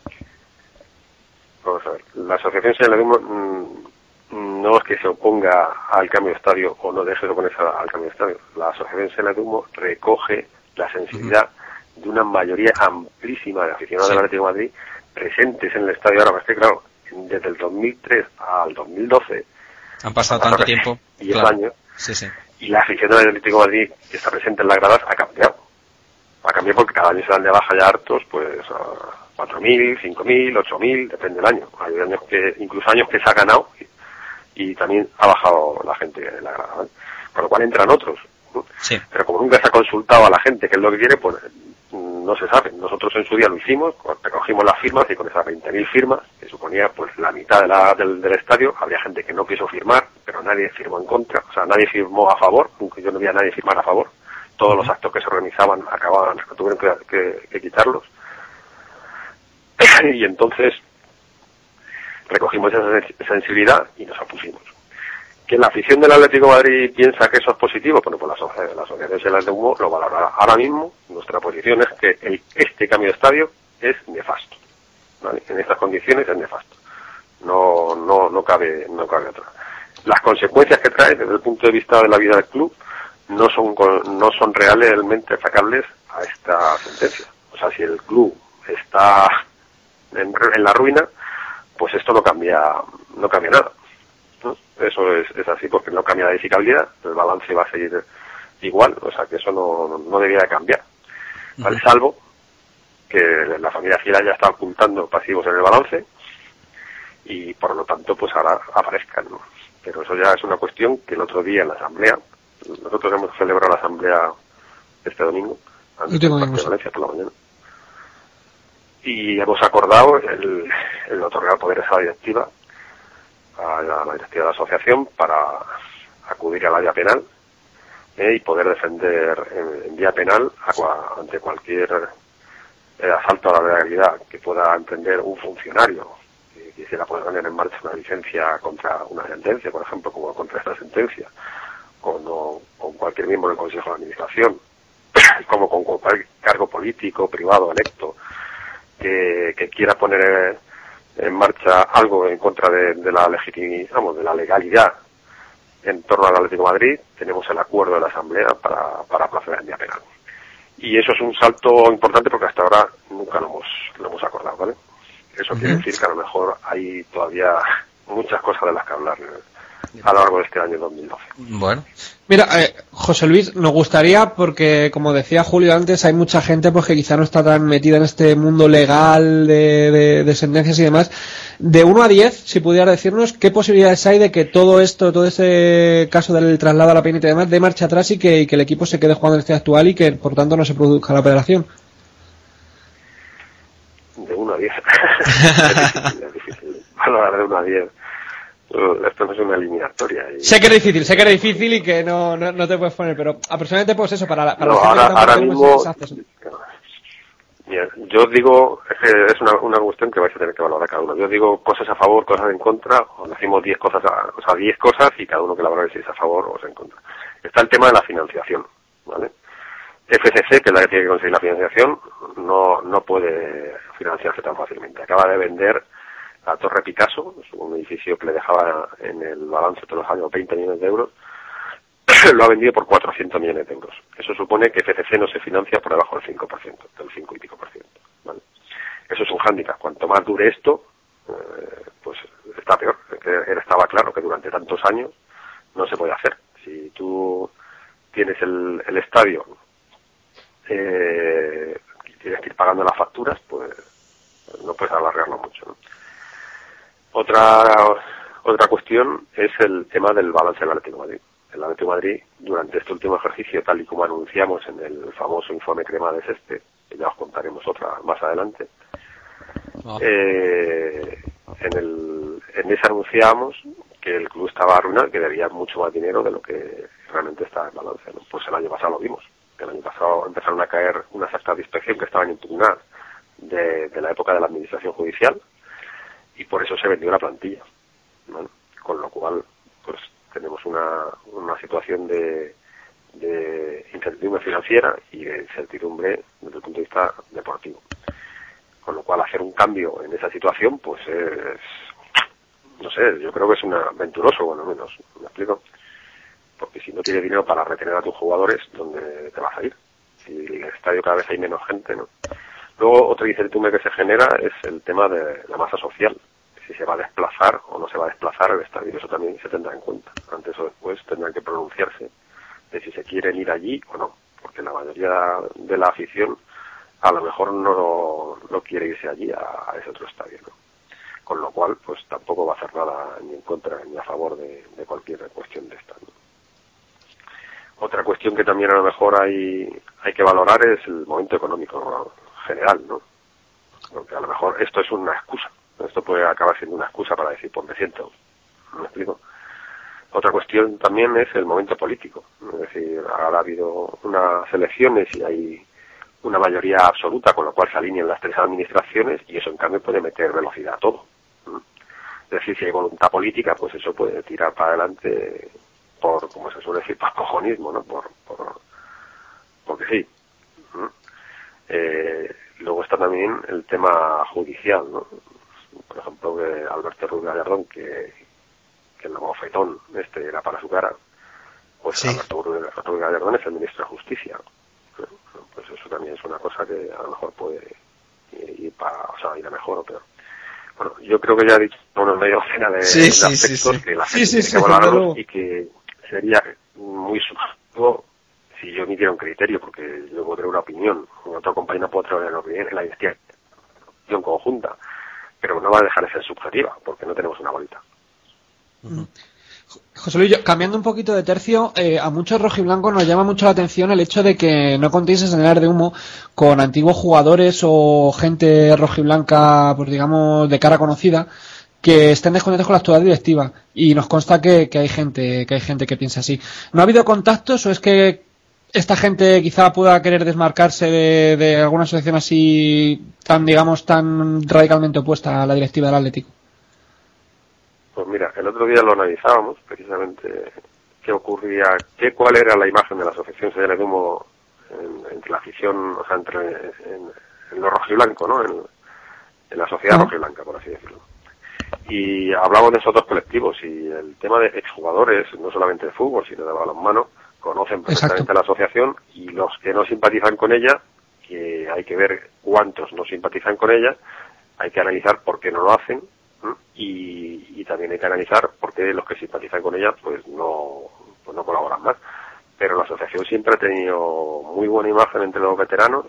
Vamos a ver, la asociación Señal de Humo mm, no es que se oponga al cambio de estadio o no deje de oponerse al cambio de estadio. La asociación Señal de Humo recoge la sensibilidad de una mayoría amplísima de aficionados del Atlético de Madrid presentes en el estadio ahora, más que claro, desde el 2003 al 2012, Han pasado tanto tiempo. 10 claro. años, Sí, sí. y la afición del Atlético de Madrid que está presente en las gradas ha cambiado. Ha cambiado porque cada año se dan de baja ya hartos, pues a 4.000, 5.000, 8.000, depende del año. Hay años que, incluso años que se ha ganado y, también ha bajado la gente en la grada. ¿vale? Con lo cual entran otros. ¿no? Sí. Pero como nunca se ha consultado a la gente qué es lo que quiere, pues mm, no se sabe. Nosotros en su día lo hicimos, recogimos las firmas y con esas 20.000 firmas, que suponía pues la mitad de la- del, del estadio, había gente que no quiso firmar, pero nadie firmó en contra, o sea, nadie firmó a favor, nunca yo no vi a nadie firmar a favor. Todos los actos que se organizaban acababan, tuvieron que, que- que quitarlos. y entonces recogimos esa sens- sensibilidad y nos opusimos. Que la afición del Atlético Madrid piensa que eso es positivo, bueno, pues la, asocia- la asociación Señales de Humo lo valorará. Ahora mismo nuestra posición es que el- este cambio de estadio es nefasto. ¿vale? En estas condiciones es nefasto. No, no, no cabe, no cabe otra. Las consecuencias que trae desde el punto de vista de la vida del club no son, no son realmente sacables a esta sentencia. O sea, si el club está en, en la ruina, pues esto no cambia, no cambia nada. ¿no? Eso es, es así porque no cambia la edificabilidad, el balance va a seguir igual, o sea que eso no, no, debería de cambiar. ¿vale? Salvo que la familia Gira ya está ocultando pasivos en el balance y por lo tanto pues ahora aparezcan. ¿no? Pero eso ya es una cuestión que el otro día en la asamblea, nosotros hemos celebrado la asamblea este domingo, antes de. Valencia por la mañana. Y hemos acordado el, el otorgar poderes a la directiva, a la, a directiva de la asociación, para acudir a la vía penal eh, y poder defender en, vía penal a ante cualquier eh, asalto a la legalidad que pueda emprender un funcionario que quisiera poder poner en marcha una licencia contra una sentencia, por ejemplo, como contra esta sentencia, con, o- con cualquier miembro del Consejo de Administración, como con cualquier cargo político, privado, electo, que, que quiera poner en marcha algo en contra de, de la legitimidad, vamos, de la legalidad en torno al Atlético de Madrid, tenemos el acuerdo de la Asamblea para, para proceder en vía penal. Y eso es un salto importante porque hasta ahora nunca lo hemos, lo hemos acordado, ¿vale? Eso quiere decir que a lo mejor hay todavía muchas cosas de las que hablar eh, a lo largo de este año 2012. Bueno, Mira, eh, José Luis, nos gustaría, porque como decía Julio antes, hay mucha gente pues que quizá no está tan metida en este mundo legal de, de- de sentencias y demás. De 1 a 10, si pudiera decirnos, ¿qué posibilidades hay de que todo esto, todo ese caso del traslado a la penita y demás, dé marcha atrás y que, y que el equipo se quede jugando en este actual y que por tanto no se produzca la operación? De 1 a 10. es difícil, es difícil. Valorar de 1 a 10. Esto no es una eliminatoria. y- Sé que era difícil, sé que era difícil y que no, no, no te puedes poner, pero aproximadamente pues eso, para la, para No, la ahora, ahora mismo, acceso. mira, yo digo, es una, una cuestión que vais a tener que valorar cada uno. Yo digo cosas a favor, cosas en contra, o decimos 10 cosas, a, o sea, 10 cosas y cada uno que la valore si es a favor o es en contra. Está el tema de la financiación, ¿vale? FCC, que es la que tiene que conseguir la financiación, no, no puede financiarse tan fácilmente. Acaba de vender la Torre Picasso, un edificio que le dejaba en el balance todos los años 20 millones de euros, lo ha vendido por 400 millones de euros. Eso supone que FCC no se financia por debajo del 5%, del 5 y pico por ciento. ¿vale? Eso es un hándicap. Cuanto más dure esto, eh, pues está peor. Estaba claro que durante tantos años no se puede hacer. Si tú tienes el, el estadio eh, y tienes que ir pagando las facturas, pues no puedes alargarlo mucho. ¿no? Otra otra cuestión es el tema del balance del Atlético de Madrid. El Atlético de Madrid, durante este último ejercicio, tal y como anunciamos en el famoso informe crema de este, que ya os contaremos otra más adelante. Ah. Eh, en, el, en ese anunciábamos que el club estaba arruinado, que debía mucho más dinero de lo que realmente estaba en balance. ¿no? Pues el año pasado lo vimos. El año pasado empezaron a caer unas actas de inspección que estaban impugnadas de, de la época de la administración judicial y por eso se vendió la plantilla. ¿no? Con lo cual, pues tenemos una, una situación de, de incertidumbre financiera y de incertidumbre desde el punto de vista deportivo. Con lo cual, hacer un cambio en esa situación, pues es, no sé, yo creo que es una aventuroso, bueno menos, ¿me explico? Porque si no tienes dinero para retener a tus jugadores, ¿dónde te vas a ir? Si en el estadio cada vez hay menos gente, ¿no? Luego, otra incertidumbre que se genera es el tema de la masa social. Si se va a desplazar o no se va a desplazar el estadio, eso también se tendrá en cuenta. Antes o después tendrán que pronunciarse de si se quieren ir allí o no, porque la mayoría de la afición a lo mejor no, no quiere irse allí a, ese otro estadio. Con lo cual, pues tampoco va a hacer nada ni en contra ni a favor de, cualquier cuestión de esta. Otra cuestión que también a lo mejor hay, hay que valorar es el momento económico general, ¿no? Porque a lo mejor esto es una excusa. Esto puede acabar siendo una excusa para decir, pues me siento. ¿Me explico? Otra cuestión también es el momento político. Es decir, ahora ha habido unas elecciones y hay una mayoría absoluta, con lo cual se alinean las tres administraciones y eso en cambio puede meter velocidad a todo. Es decir, si hay voluntad política, pues eso puede tirar para adelante por, como se suele decir, por cojonismo, ¿no? Por, por, porque sí. Eh, luego está también el tema judicial, ¿no? Por ejemplo, que Alberto Ruiz Gallardón, que, que el bofetón este era para su cara, pues Sí. Alberto Ruiz Gallardón es el ministro de Justicia. ¿no? Pues eso también es una cosa que a lo mejor puede ir para, o sea, ir a mejor o peor. Bueno, yo creo que ya he dicho una media docena de, Sí, de sí, sí, aspectos que la gente tiene que y que sería muy subjetivo si yo emitiera un criterio, porque yo puedo tener una opinión, con otro compañero puedo tener una opinión la investigación conjunta, pero no va a dejar de ser subjetiva, porque no tenemos una bolita. José Luis, cambiando un poquito de tercio, eh, a muchos rojiblancos nos llama mucho la atención el hecho de que no contéis escenar de humo con antiguos jugadores o gente rojiblanca, pues digamos, de cara conocida, que estén descontentos con la actual directiva. Y nos consta que, que hay gente, que hay gente que piensa así. ¿No ha habido contactos o es que esta gente quizá pueda querer desmarcarse de, de alguna asociación así tan, digamos, tan radicalmente opuesta a la directiva del Atlético? Pues mira, el otro día lo analizábamos, precisamente, qué ocurría, qué, cuál era la imagen de la asociación Señales de Humo en- entre la afición, o sea, entre en, en lo rojiblanco, ¿no? En, en la sociedad Ajá. rojiblanca, por así decirlo. Y hablamos de esos dos colectivos y el tema de exjugadores, no solamente de fútbol, sino de balonmano, conocen perfectamente la asociación y los que no simpatizan con ella, que hay que ver cuántos no simpatizan con ella, hay que analizar por qué no lo hacen y, y también hay que analizar por qué los que simpatizan con ella pues no, pues no colaboran más. Pero la asociación siempre ha tenido muy buena imagen entre los veteranos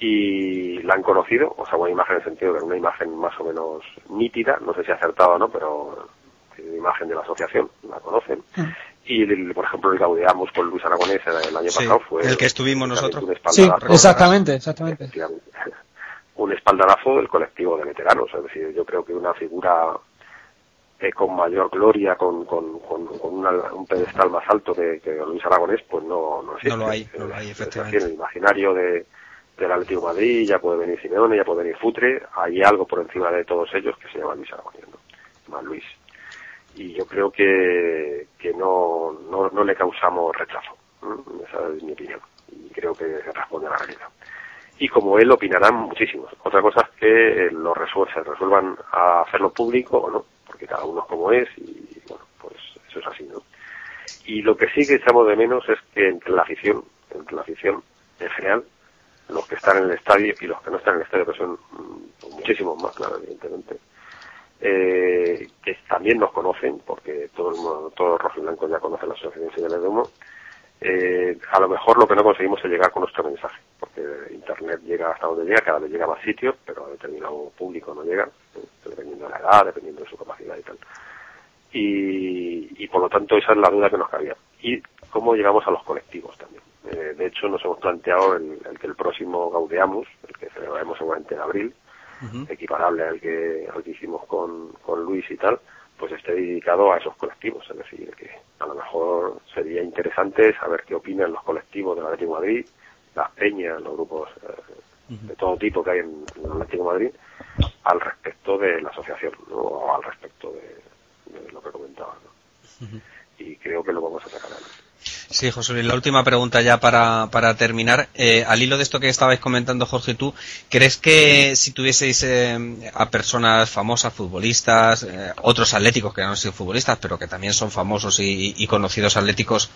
y la han conocido, o sea, buena imagen en el sentido de una imagen más o menos nítida, no sé si acertada o no, pero tiene una imagen de la asociación, la conocen. Y, el- por ejemplo, el Gaudeamus con Luis Aragonés el año Sí, pasado fue el que estuvimos nosotros. un Sí, espaldarazo exactamente, exactamente. un espaldarazo del colectivo de veteranos. Es decir, yo creo que una figura eh, con mayor gloria, con, con, con, con una- un pedestal más alto que, que Luis Aragonés, pues no, no existe. No lo hay, no lo hay, Es efectivamente. decir, en el imaginario de, del Atlético de Madrid ya puede venir Simeone, ya puede venir Futre, hay algo por encima de todos ellos que se llama Luis Aragonés, ¿no? Se llama Luis. Y yo creo que, que no, no, no le causamos rechazo. ¿no? Esa es mi opinión. Y creo que responde a la realidad y como él opinarán muchísimos. Otra cosa es que eh, lo resuel- se resuelvan a hacerlo público o no, porque cada uno es como es y bueno, pues eso es así, ¿no? Y lo que sí que echamos de menos es que entre la afición, entre la afición en general, los que están en el estadio y los que no están en el estadio, que son mm, muchísimos más, claro, evidentemente, eh, que también nos conocen, porque todo el mundo, todos los rojiblancos ya conocen la asociación Señales de Humo, eh, a lo mejor lo que no conseguimos es llegar con nuestro mensaje, porque Internet llega hasta donde llega, cada vez llega a más sitios, pero a determinado público no llega, dependiendo de la edad, dependiendo de su capacidad y tal. Y, y por lo tanto esa es la duda que nos cabía. Y cómo llegamos a los colectivos también. Eh, de hecho, nos hemos planteado el, el que el próximo Gaudeamus, el que celebraremos seguramente en abril, equiparable al que, al que hicimos con, con Luis y tal, pues esté dedicado a esos colectivos. Es decir, que a lo mejor sería interesante saber qué opinan los colectivos del Atlético de Madrid, las peñas, los grupos eh, de todo tipo que hay en, en el Atlético de Madrid, al respecto de la asociación, ¿no? o al respecto de, de lo que comentaba. ¿no? Y creo que lo vamos a sacar adelante. Sí, José Luis, la última pregunta ya para, para terminar. Eh, al hilo de esto que estabais comentando, Jorge, tú, ¿crees que si tuvieseis eh, a personas famosas, futbolistas, eh, otros atléticos que no han sido futbolistas, pero que también son famosos y, y conocidos atléticos,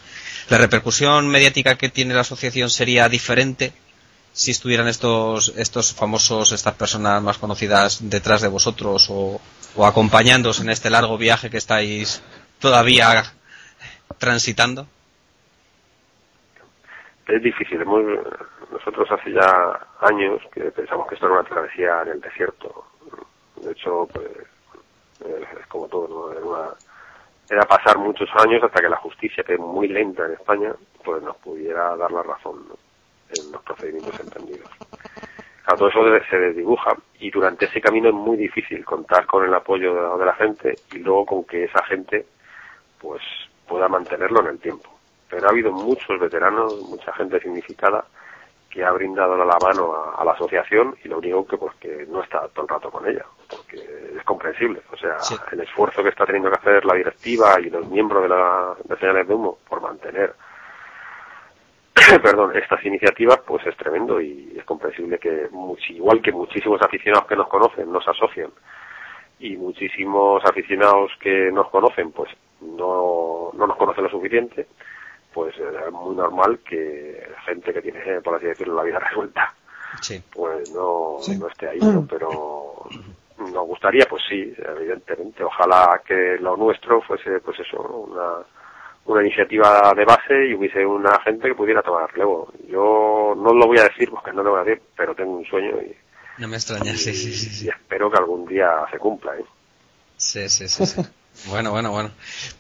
la repercusión mediática que tiene la asociación sería diferente si estuvieran estos, estos famosos, estas personas más conocidas detrás de vosotros o, o acompañándoos en este largo viaje que estáis todavía transitando? Es difícil. hemos- nosotros hace ya años que pensamos que esto era una travesía en el desierto. De hecho, pues, es como todo, ¿no? Era, pasar muchos años hasta que la justicia, que es muy lenta en España, pues nos pudiera dar la razón ¿no? en los procedimientos emprendidos. Claro, todo eso se desdibuja y durante ese camino es muy difícil contar con el apoyo de la gente y luego con que esa gente pues pueda mantenerlo en el tiempo. Pero ha habido muchos veteranos, mucha gente significada que ha brindado la mano a, a la asociación y lo único que pues que no está todo el rato con ella, porque es comprensible. O sea, el esfuerzo que está teniendo que hacer la directiva y los miembros de la de señales de humo por mantener perdón, estas iniciativas, pues es tremendo y es comprensible que, igual que muchísimos aficionados que nos conocen, nos asocian y muchísimos aficionados que nos conocen, pues no, no nos conocen lo suficiente, pues eh, es muy normal que gente que tiene, por así decirlo, la vida resuelta, Sí. pues no, no esté ahí, ¿no? pero nos gustaría, pues sí, evidentemente, ojalá que lo nuestro fuese, pues eso, una, una iniciativa de base y hubiese una gente que pudiera tomar relevo. Yo no lo voy a decir porque no lo voy a decir, pero tengo un sueño y, No me extraña, sí, sí, sí. sí. y espero que algún día se cumpla. ¿eh? Sí, sí, sí. sí. Bueno, bueno, bueno.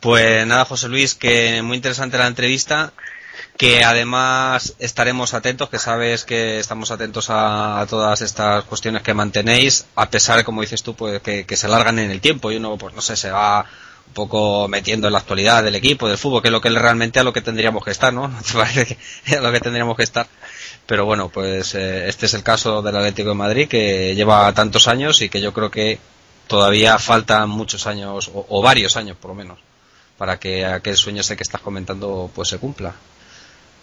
Pues nada, José Luis, que muy interesante la entrevista. Que además estaremos atentos, que sabes que estamos atentos a, todas estas cuestiones que mantenéis, a pesar, como dices tú, pues que, se largan en el tiempo y uno, pues no sé, se va un poco metiendo en la actualidad del equipo, del fútbol, que es lo que realmente a lo que tendríamos que estar, ¿no? ¿No te parece que a lo que tendríamos que estar? Pero bueno, pues eh, este es el caso del Atlético de Madrid, que lleva tantos años y que yo creo que todavía faltan muchos años, o, o varios años por lo menos, para que aquel sueño ese que estás comentando pues se cumpla.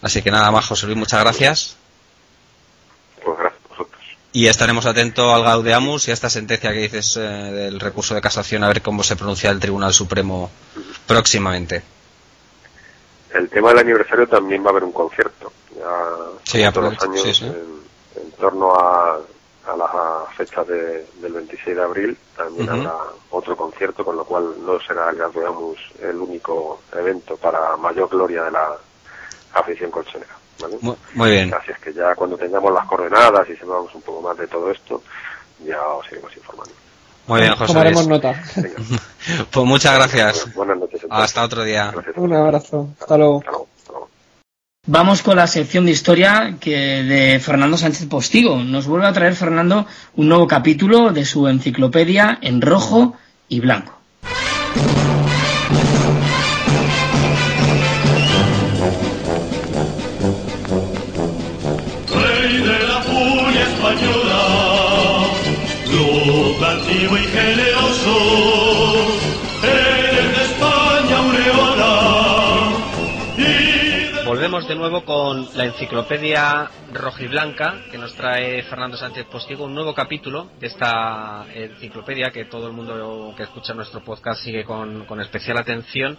Así que nada más, José Luis, muchas gracias. Pues gracias a vosotros. Y estaremos atentos al Gaudeamus y a esta sentencia que dices eh, del recurso de casación, a ver cómo se pronuncia el Tribunal Supremo próximamente. El tema del aniversario también va a haber un concierto, ya Sí, todos los años, sí, sí. En, en torno a, a la fecha de- del 26 de abril, también Ujú. habrá otro concierto, con lo cual no será el Gaudeamus el único evento para mayor gloria de la afición colchonera. ¿vale? Muy, muy bien. Así es que ya cuando tengamos las coordenadas y sepamos un poco más de todo esto, ya os iremos informando. Muy bien, José Tomaremos Luis. nota. Pues muchas gracias. Buenas noches. entonces. Hasta otro día. Un abrazo. Hasta luego. Vamos con la sección de historia que de Fernando Sánchez Postigo. Nos vuelve a traer Fernando un nuevo capítulo de su enciclopedia en rojo y blanco. De nuevo con la enciclopedia rojiblanca que nos trae Fernando Sánchez Postigo, un nuevo capítulo de esta enciclopedia que todo el mundo que escucha nuestro podcast sigue con, con especial atención.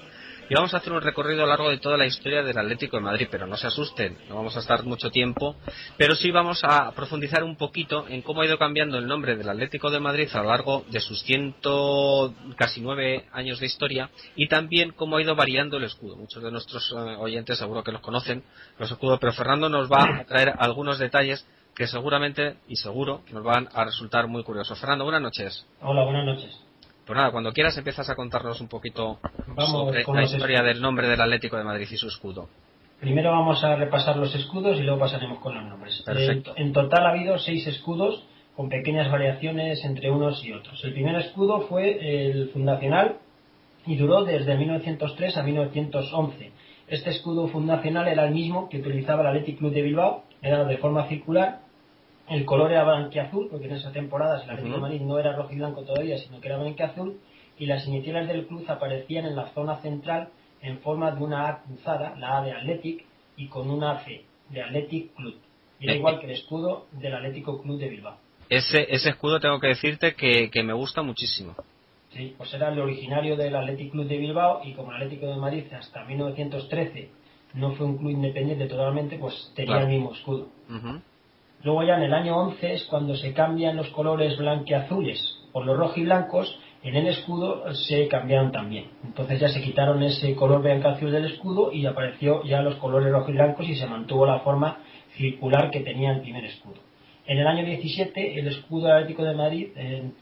Y vamos a hacer un recorrido a lo largo de toda la historia del Atlético de Madrid, pero no se asusten, no vamos a estar mucho tiempo, pero sí vamos a profundizar un poquito en cómo ha ido cambiando el nombre del Atlético de Madrid a lo largo de sus ciento casi nueve años de historia y también cómo ha ido variando el escudo. Muchos de nuestros eh, oyentes seguro que los conocen, los escudos, pero Fernando nos va a traer algunos detalles que seguramente y seguro nos van a resultar muy curiosos. Fernando, buenas noches. Hola, buenas noches. Pues nada, cuando quieras empiezas a contarnos un poquito Vamos sobre con la historia escudos. del nombre del Atlético de Madrid y su escudo. Primero vamos a repasar los escudos y luego pasaremos con los nombres. Perfecto. En, en total ha habido seis escudos con pequeñas variaciones entre unos y otros. El primer escudo fue el fundacional y duró desde 1903 a 1911. Este escudo fundacional era el mismo que utilizaba el Athletic Club de Bilbao, era de forma circular. El color era blanquiazul, porque en esa temporada el Atlético de Madrid no era rojo y blanco todavía, sino que era blanquiazul, y las iniciales del club aparecían en la zona central en forma de una A cruzada, la A de Athletic, y con una C de Athletic Club. Y era Eh, igual que el escudo del Atlético Club de Bilbao. Ese, ese escudo tengo que decirte que, que me gusta muchísimo. Sí, pues era el originario del Athletic Club de Bilbao y como el Atlético de Madrid hasta 1913 no fue un club independiente totalmente, pues tenía Claro. el mismo escudo. Luego ya en el año 11 es cuando se cambian los colores blanqueazules por los rojiblancos, en el escudo se cambiaron también. Entonces ya se quitaron ese color blanqueazul del escudo y apareció ya los colores rojiblancos y se mantuvo la forma circular que tenía el primer escudo. En el año 17 el escudo Atlético de Madrid,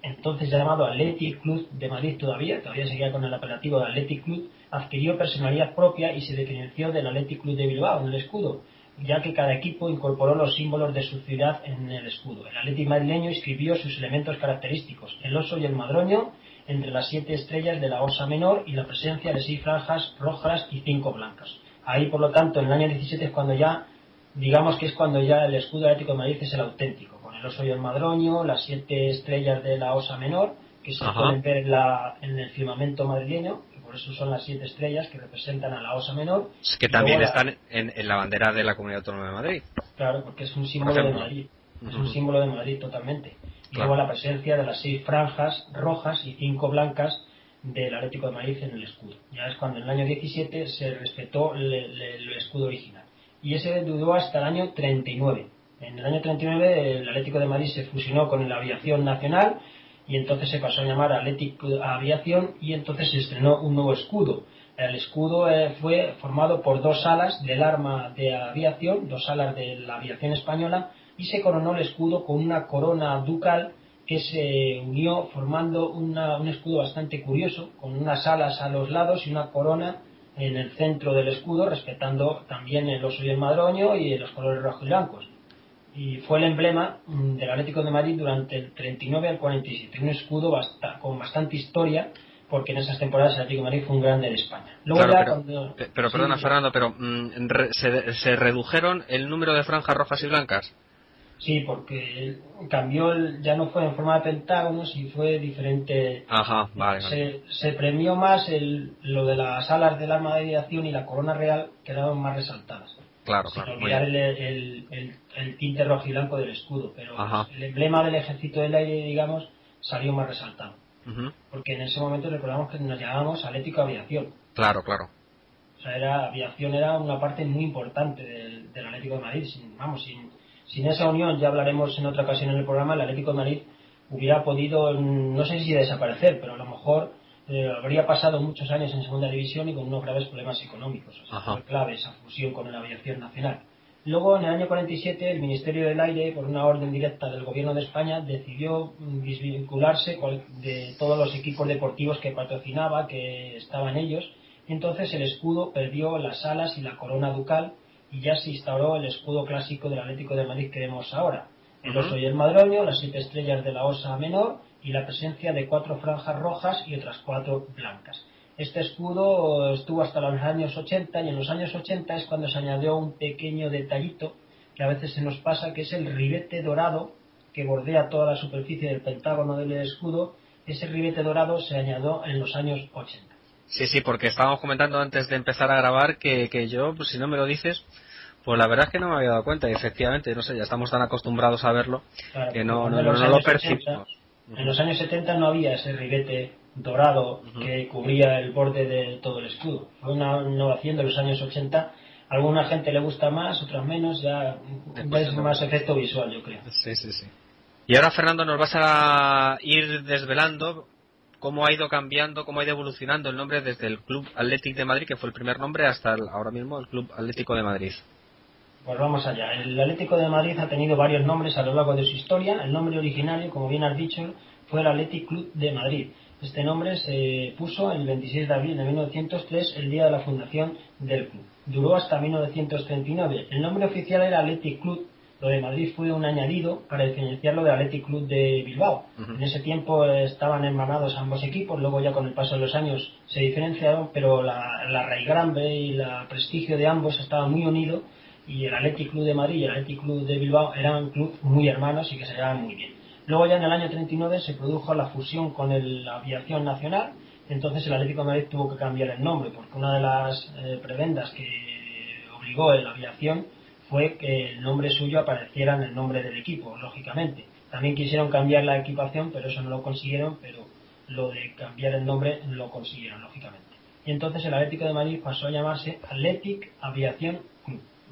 entonces llamado Athletic Club de Madrid todavía, todavía seguía con el apelativo de Athletic Club, adquirió personalidad propia y se diferenció del Athletic Club de Bilbao en el escudo, ya que cada equipo incorporó los símbolos de su ciudad en el escudo. El Atlético madrileño inscribió sus elementos característicos, el oso y el madroño, entre las siete estrellas de la osa menor y la presencia de seis franjas rojas y cinco blancas. Ahí, por lo tanto, en el año 17 es cuando ya, digamos que es cuando ya el escudo Atlético de Madrid es el auténtico, con el oso y el madroño, las siete estrellas de la osa menor, que se Ajá. pueden ver en, la- en el firmamento madrileño, por eso son las siete estrellas que representan a la osa menor. Que también la- están en, en la bandera de la Comunidad Autónoma de Madrid. Claro, porque es un símbolo de. Madrid. Es un símbolo de Madrid totalmente. Y Claro. luego la presencia de las seis franjas rojas y cinco blancas del Atlético de Madrid en el escudo. Ya es cuando en el año 17 se respetó le- le- el escudo original. Y ese duró hasta el año 39. En el año 39 el Atlético de Madrid se fusionó con la Aviación Nacional y entonces se pasó a llamar Atlético Aviación y entonces se estrenó un nuevo escudo. El escudo eh, fue formado por dos alas del arma de aviación, dos alas de la aviación española, y se coronó el escudo con una corona ducal que se unió formando un escudo bastante curioso, con unas alas a los lados y una corona en el centro del escudo, respetando también el oso y el madroño y los colores rojos y blancos. Y fue el emblema mm, del Atlético de Madrid durante el 39 al 47, un escudo basta- con bastante historia, porque en esas temporadas el Atlético de Madrid fue un grande de España. Luego Claro, ya pero, cuando- pe- pero sí, perdona, sí. Fernando, pero mm, re- se, se redujeron el número de franjas rojas y blancas. Sí, porque cambió, el- ya no fue en forma de pentágonos y fue diferente. Ajá, vale, vale. Se, se premió más el, lo de las alas del arma de aviación y la corona real quedaron más resaltadas. Claro, Sin claro. olvidar el, el- el- el tinte rojo y blanco del escudo, pero Ajá. el emblema del ejército del aire, digamos, salió más resaltado. Porque en ese momento recordamos que nos llamábamos Atlético Aviación. Claro, claro. O sea, era, aviación era una parte muy importante del, del Atlético de Madrid. Sin, vamos, sin, sin esa unión, ya hablaremos en otra ocasión en el programa, el Atlético de Madrid hubiera podido, no sé si desaparecer, pero a lo mejor eh, habría pasado muchos años en segunda división y con unos graves problemas económicos. O sea, fue clave esa fusión con la aviación nacional. Luego, en el año 47, el Ministerio del Aire, por una orden directa del Gobierno de España, decidió mm, desvincularse de todos los equipos deportivos que patrocinaba, que estaban ellos. Entonces, el escudo perdió las alas y la corona ducal y ya se instauró el escudo clásico del Atlético de Madrid que vemos ahora. El oso y el madroño, las siete estrellas de la osa menor y la presencia de cuatro franjas rojas y otras cuatro blancas. Este escudo estuvo hasta los años 80 y en los años 80 es cuando se añadió un pequeño detallito que a veces se nos pasa, que es el ribete dorado que bordea toda la superficie del pentágono del escudo. Ese ribete dorado se añadió en los años 80. Sí, sí, porque estábamos comentando antes de empezar a grabar que, que yo, pues, si no me lo dices, pues la verdad es que no me había dado cuenta. Y efectivamente, no sé, ya estamos tan acostumbrados a verlo Claro, que no, no, no, lo años 80, percibimos. En los años 70 no había ese ribete dorado que cubría el borde de todo el escudo. Fue una innovación de los años 80. A alguna gente le gusta más, otras menos, ya es más efecto visual, yo creo. Sí, sí, sí. Y ahora, Fernando, nos vas a ir desvelando cómo ha ido cambiando, cómo ha ido evolucionando el nombre desde el Club Athletic de Madrid, que fue el primer nombre, hasta el- ahora mismo el Club Atlético de Madrid. Pues vamos allá. El Atlético de Madrid ha tenido varios nombres a lo largo de su historia. El nombre originario, como bien has dicho, fue el Athletic Club de Madrid. Este nombre se puso el 26 de abril de 1903, el día de la fundación del club. Duró hasta 1939. El nombre oficial era Athletic Club. Lo de Madrid fue un añadido para diferenciarlo del Athletic Club de Bilbao. En ese tiempo estaban hermanados ambos equipos, luego ya con el paso de los años se diferenciaron, pero la, la y el prestigio de ambos estaban muy unidos y el Athletic Club de Madrid y el Athletic Club de Bilbao eran clubes muy hermanos y que se llevaban muy bien. Luego ya en el año 39 se produjo la fusión con el- la aviación nacional, entonces el Atlético de Madrid tuvo que cambiar el nombre, porque una de las eh, prebendas que obligó la aviación fue que el nombre suyo apareciera en el nombre del equipo, lógicamente. También quisieron cambiar la equipación, pero eso no lo consiguieron, pero lo de cambiar el nombre lo consiguieron, lógicamente. Y entonces el Atlético de Madrid pasó a llamarse Athletic Aviación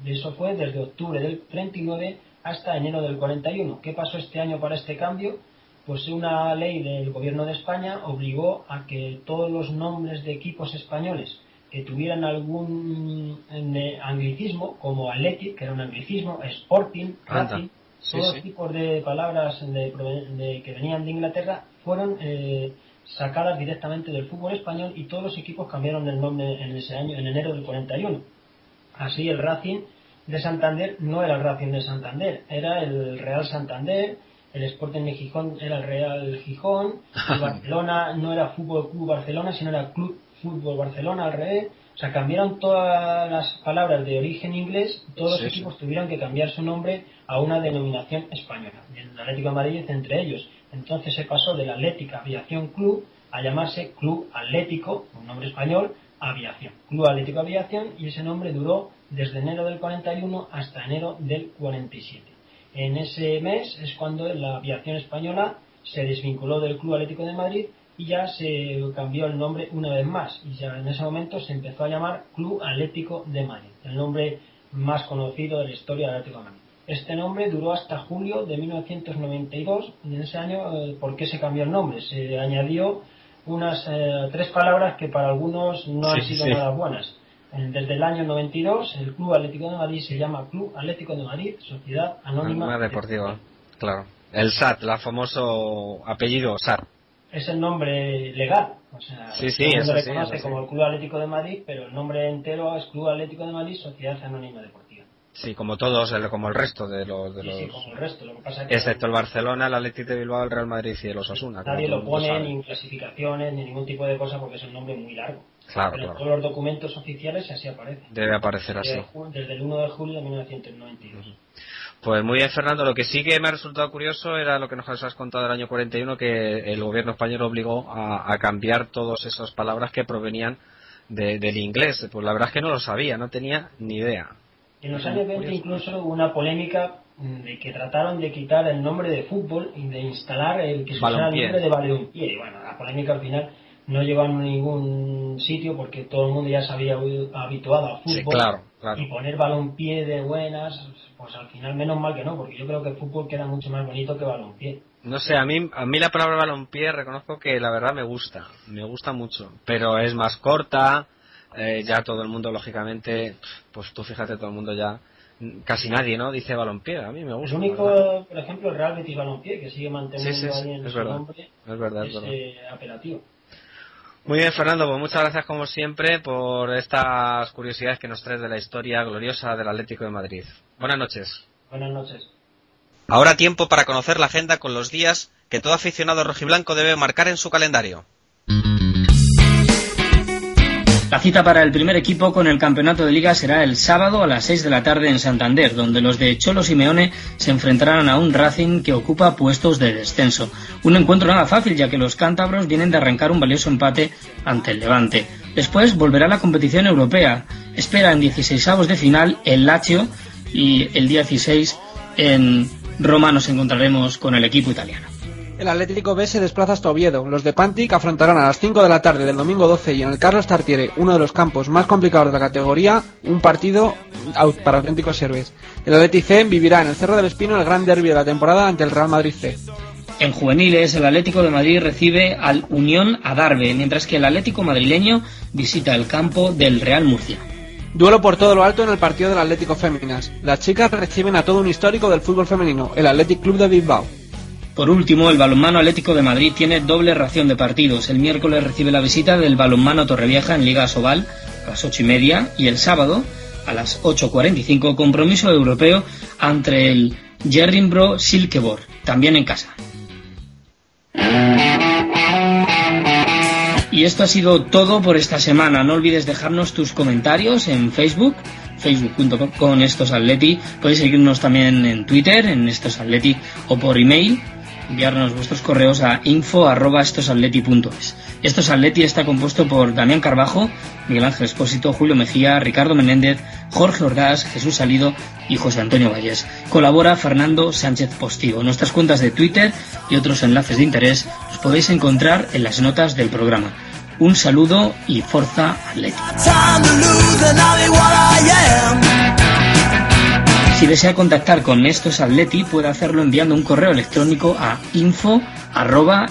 eso fue desde octubre del 39 hasta enero del 41. ¿Qué pasó este año para este cambio? Pues una ley del gobierno de España obligó a que todos los nombres de equipos españoles que tuvieran algún eh, anglicismo, como Athletic, que era un anglicismo, Sporting, Anda. Racing, Sí, todos sí. tipos de palabras de, de- que venían de Inglaterra fueron eh, sacadas directamente del fútbol español y todos los equipos cambiaron el nombre en ese año, en enero del 41. Así el Racing de Santander no era el Racing de Santander, era el Real Santander, el Sporting de Gijón era el Real Gijón, el Barcelona no era Fútbol Club Barcelona, sino era Club Fútbol Barcelona al revés. O sea, cambiaron todas las palabras de origen inglés, todos Sí, los sí. equipos tuvieron que cambiar su nombre a una denominación española, el Atlético de Madrid es entre ellos. Entonces se pasó del Atlética Aviación Club a llamarse Club Atlético, un nombre español, Aviación. Club Atlético Aviación y ese nombre duró desde enero del 41 hasta enero del 47. En ese mes es cuando la aviación española se desvinculó del Club Atlético de Madrid y ya se cambió el nombre una vez más. Y ya en ese momento se empezó a llamar Club Atlético de Madrid, el nombre más conocido de la historia del Atlético de Madrid. Este nombre duró hasta julio de 1992 y en ese año, eh, ¿por qué se cambió el nombre? Se añadió unas eh, tres palabras que para algunos no han Sí, sido sí. nada buenas. Desde el año 92 el Club Atlético de Madrid se llama Club Atlético de Madrid, Sociedad Anónima. Anónima Deportiva, claro. El SAT, la famoso apellido SAT. Es el nombre legal. O sea, Sí, sí, todo el mundo eso le sí, conoce eso sí. como el Club Atlético de Madrid, pero el nombre entero es Club Atlético de Madrid, Sociedad Anónima Deportiva. Sí, como todos, el- como el resto de los... De Sí, sí, los como el resto. Lo que pasa es que excepto el Barcelona, el Atlético de Bilbao, el Real Madrid y el Osasuna. nadie lo el pone ni en clasificaciones ni ningún tipo de cosa porque es un nombre muy largo. Claro, pero en claro. todos los documentos oficiales así aparece. Debe aparecer así. Desde, ju- desde el 1 de julio de 1992. Pues muy bien, Fernando. Lo que sí que me ha resultado curioso era lo que nos has contado del año 41, que el gobierno español obligó a, a cambiar todas esas palabras que provenían de- del inglés. Pues la verdad es que no lo sabía, no tenía ni idea. En los años 20 incluso hubo una polémica mm, de que trataron de quitar el nombre de fútbol y de instalar el que se usara el nombre de balompié. Y bueno, la polémica al final no a ningún sitio porque todo el mundo ya se había habituado al fútbol. Sí, claro, claro. Y poner balompié de buenas, pues al final menos mal que no, porque yo creo que el fútbol queda mucho más bonito que balompié. No sé, a mí, a mí la palabra balompié reconozco que la verdad me gusta, me gusta mucho, pero es más corta, eh, ya todo el mundo lógicamente, pues tú fíjate, todo el mundo ya, casi nadie, ¿no? Dice balompié, a mí me El gusta. la único, verdad. por ejemplo, el Real Betis Balompié, que sigue manteniendo Sí, sí, sí, ahí en es su verdad, nombre es verdad, es ese verdad. apelativo. Muy bien, Fernando, pues muchas gracias como siempre por estas curiosidades que nos traes de la historia gloriosa del Atlético de Madrid. Buenas noches. Buenas noches. Ahora tiempo para conocer la agenda con los días que todo aficionado rojiblanco debe marcar en su calendario. La cita para el primer equipo con el campeonato de liga será el sábado a las 6 de la tarde en Santander, donde los de Cholo Simeone se enfrentarán a un Racing que ocupa puestos de descenso. Un encuentro nada fácil, ya que los cántabros vienen de arrancar un valioso empate ante el Levante. Después volverá la competición europea. Espera en 16avos de final el Lazio y el día 16 en Roma nos encontraremos con el equipo italiano. El Atlético B se desplaza hasta Oviedo. Los de Pantic afrontarán a las 5 de la tarde del domingo 12 y en el Carlos Tartiere, uno de los campos más complicados de la categoría, un partido para auténticos héroes. El Atleti C vivirá en el Cerro del Espino el gran derbi de la temporada ante el Real Madrid C. En juveniles, el Atlético de Madrid recibe al Unión Adarve, mientras que el Atlético madrileño visita el campo del Real Murcia. Duelo por todo lo alto en el partido del Atlético Féminas. Las chicas reciben a todo un histórico del fútbol femenino, el Athletic Club de Bilbao. Por último, el balonmano Atlético de Madrid tiene doble ración de partidos. El miércoles recibe la visita del balonmano Torrevieja en Liga Sobal a las ocho y media y el sábado a las 8.45 compromiso europeo entre el Jerrimbro Silkeborg, también en casa. Y esto ha sido todo por esta semana. No olvides dejarnos tus comentarios en Facebook, facebook.com con estos atleti. Podéis seguirnos también en Twitter, en estos atleti, o por email, enviarnos vuestros correos a info@estosatleti.es. Estos Atleti está compuesto por Damián Carbajo, Miguel Ángel Espósito, Julio Mejía, Ricardo Menéndez, Jorge Ordaz, Jesús Salido y José Antonio Valles. Colabora Fernando Sánchez Postigo. Nuestras cuentas de Twitter y otros enlaces de interés los podéis encontrar en las notas del programa. Un saludo y Forza Atleti. Si desea contactar con estos atleti puede hacerlo enviando un correo electrónico a info arroba.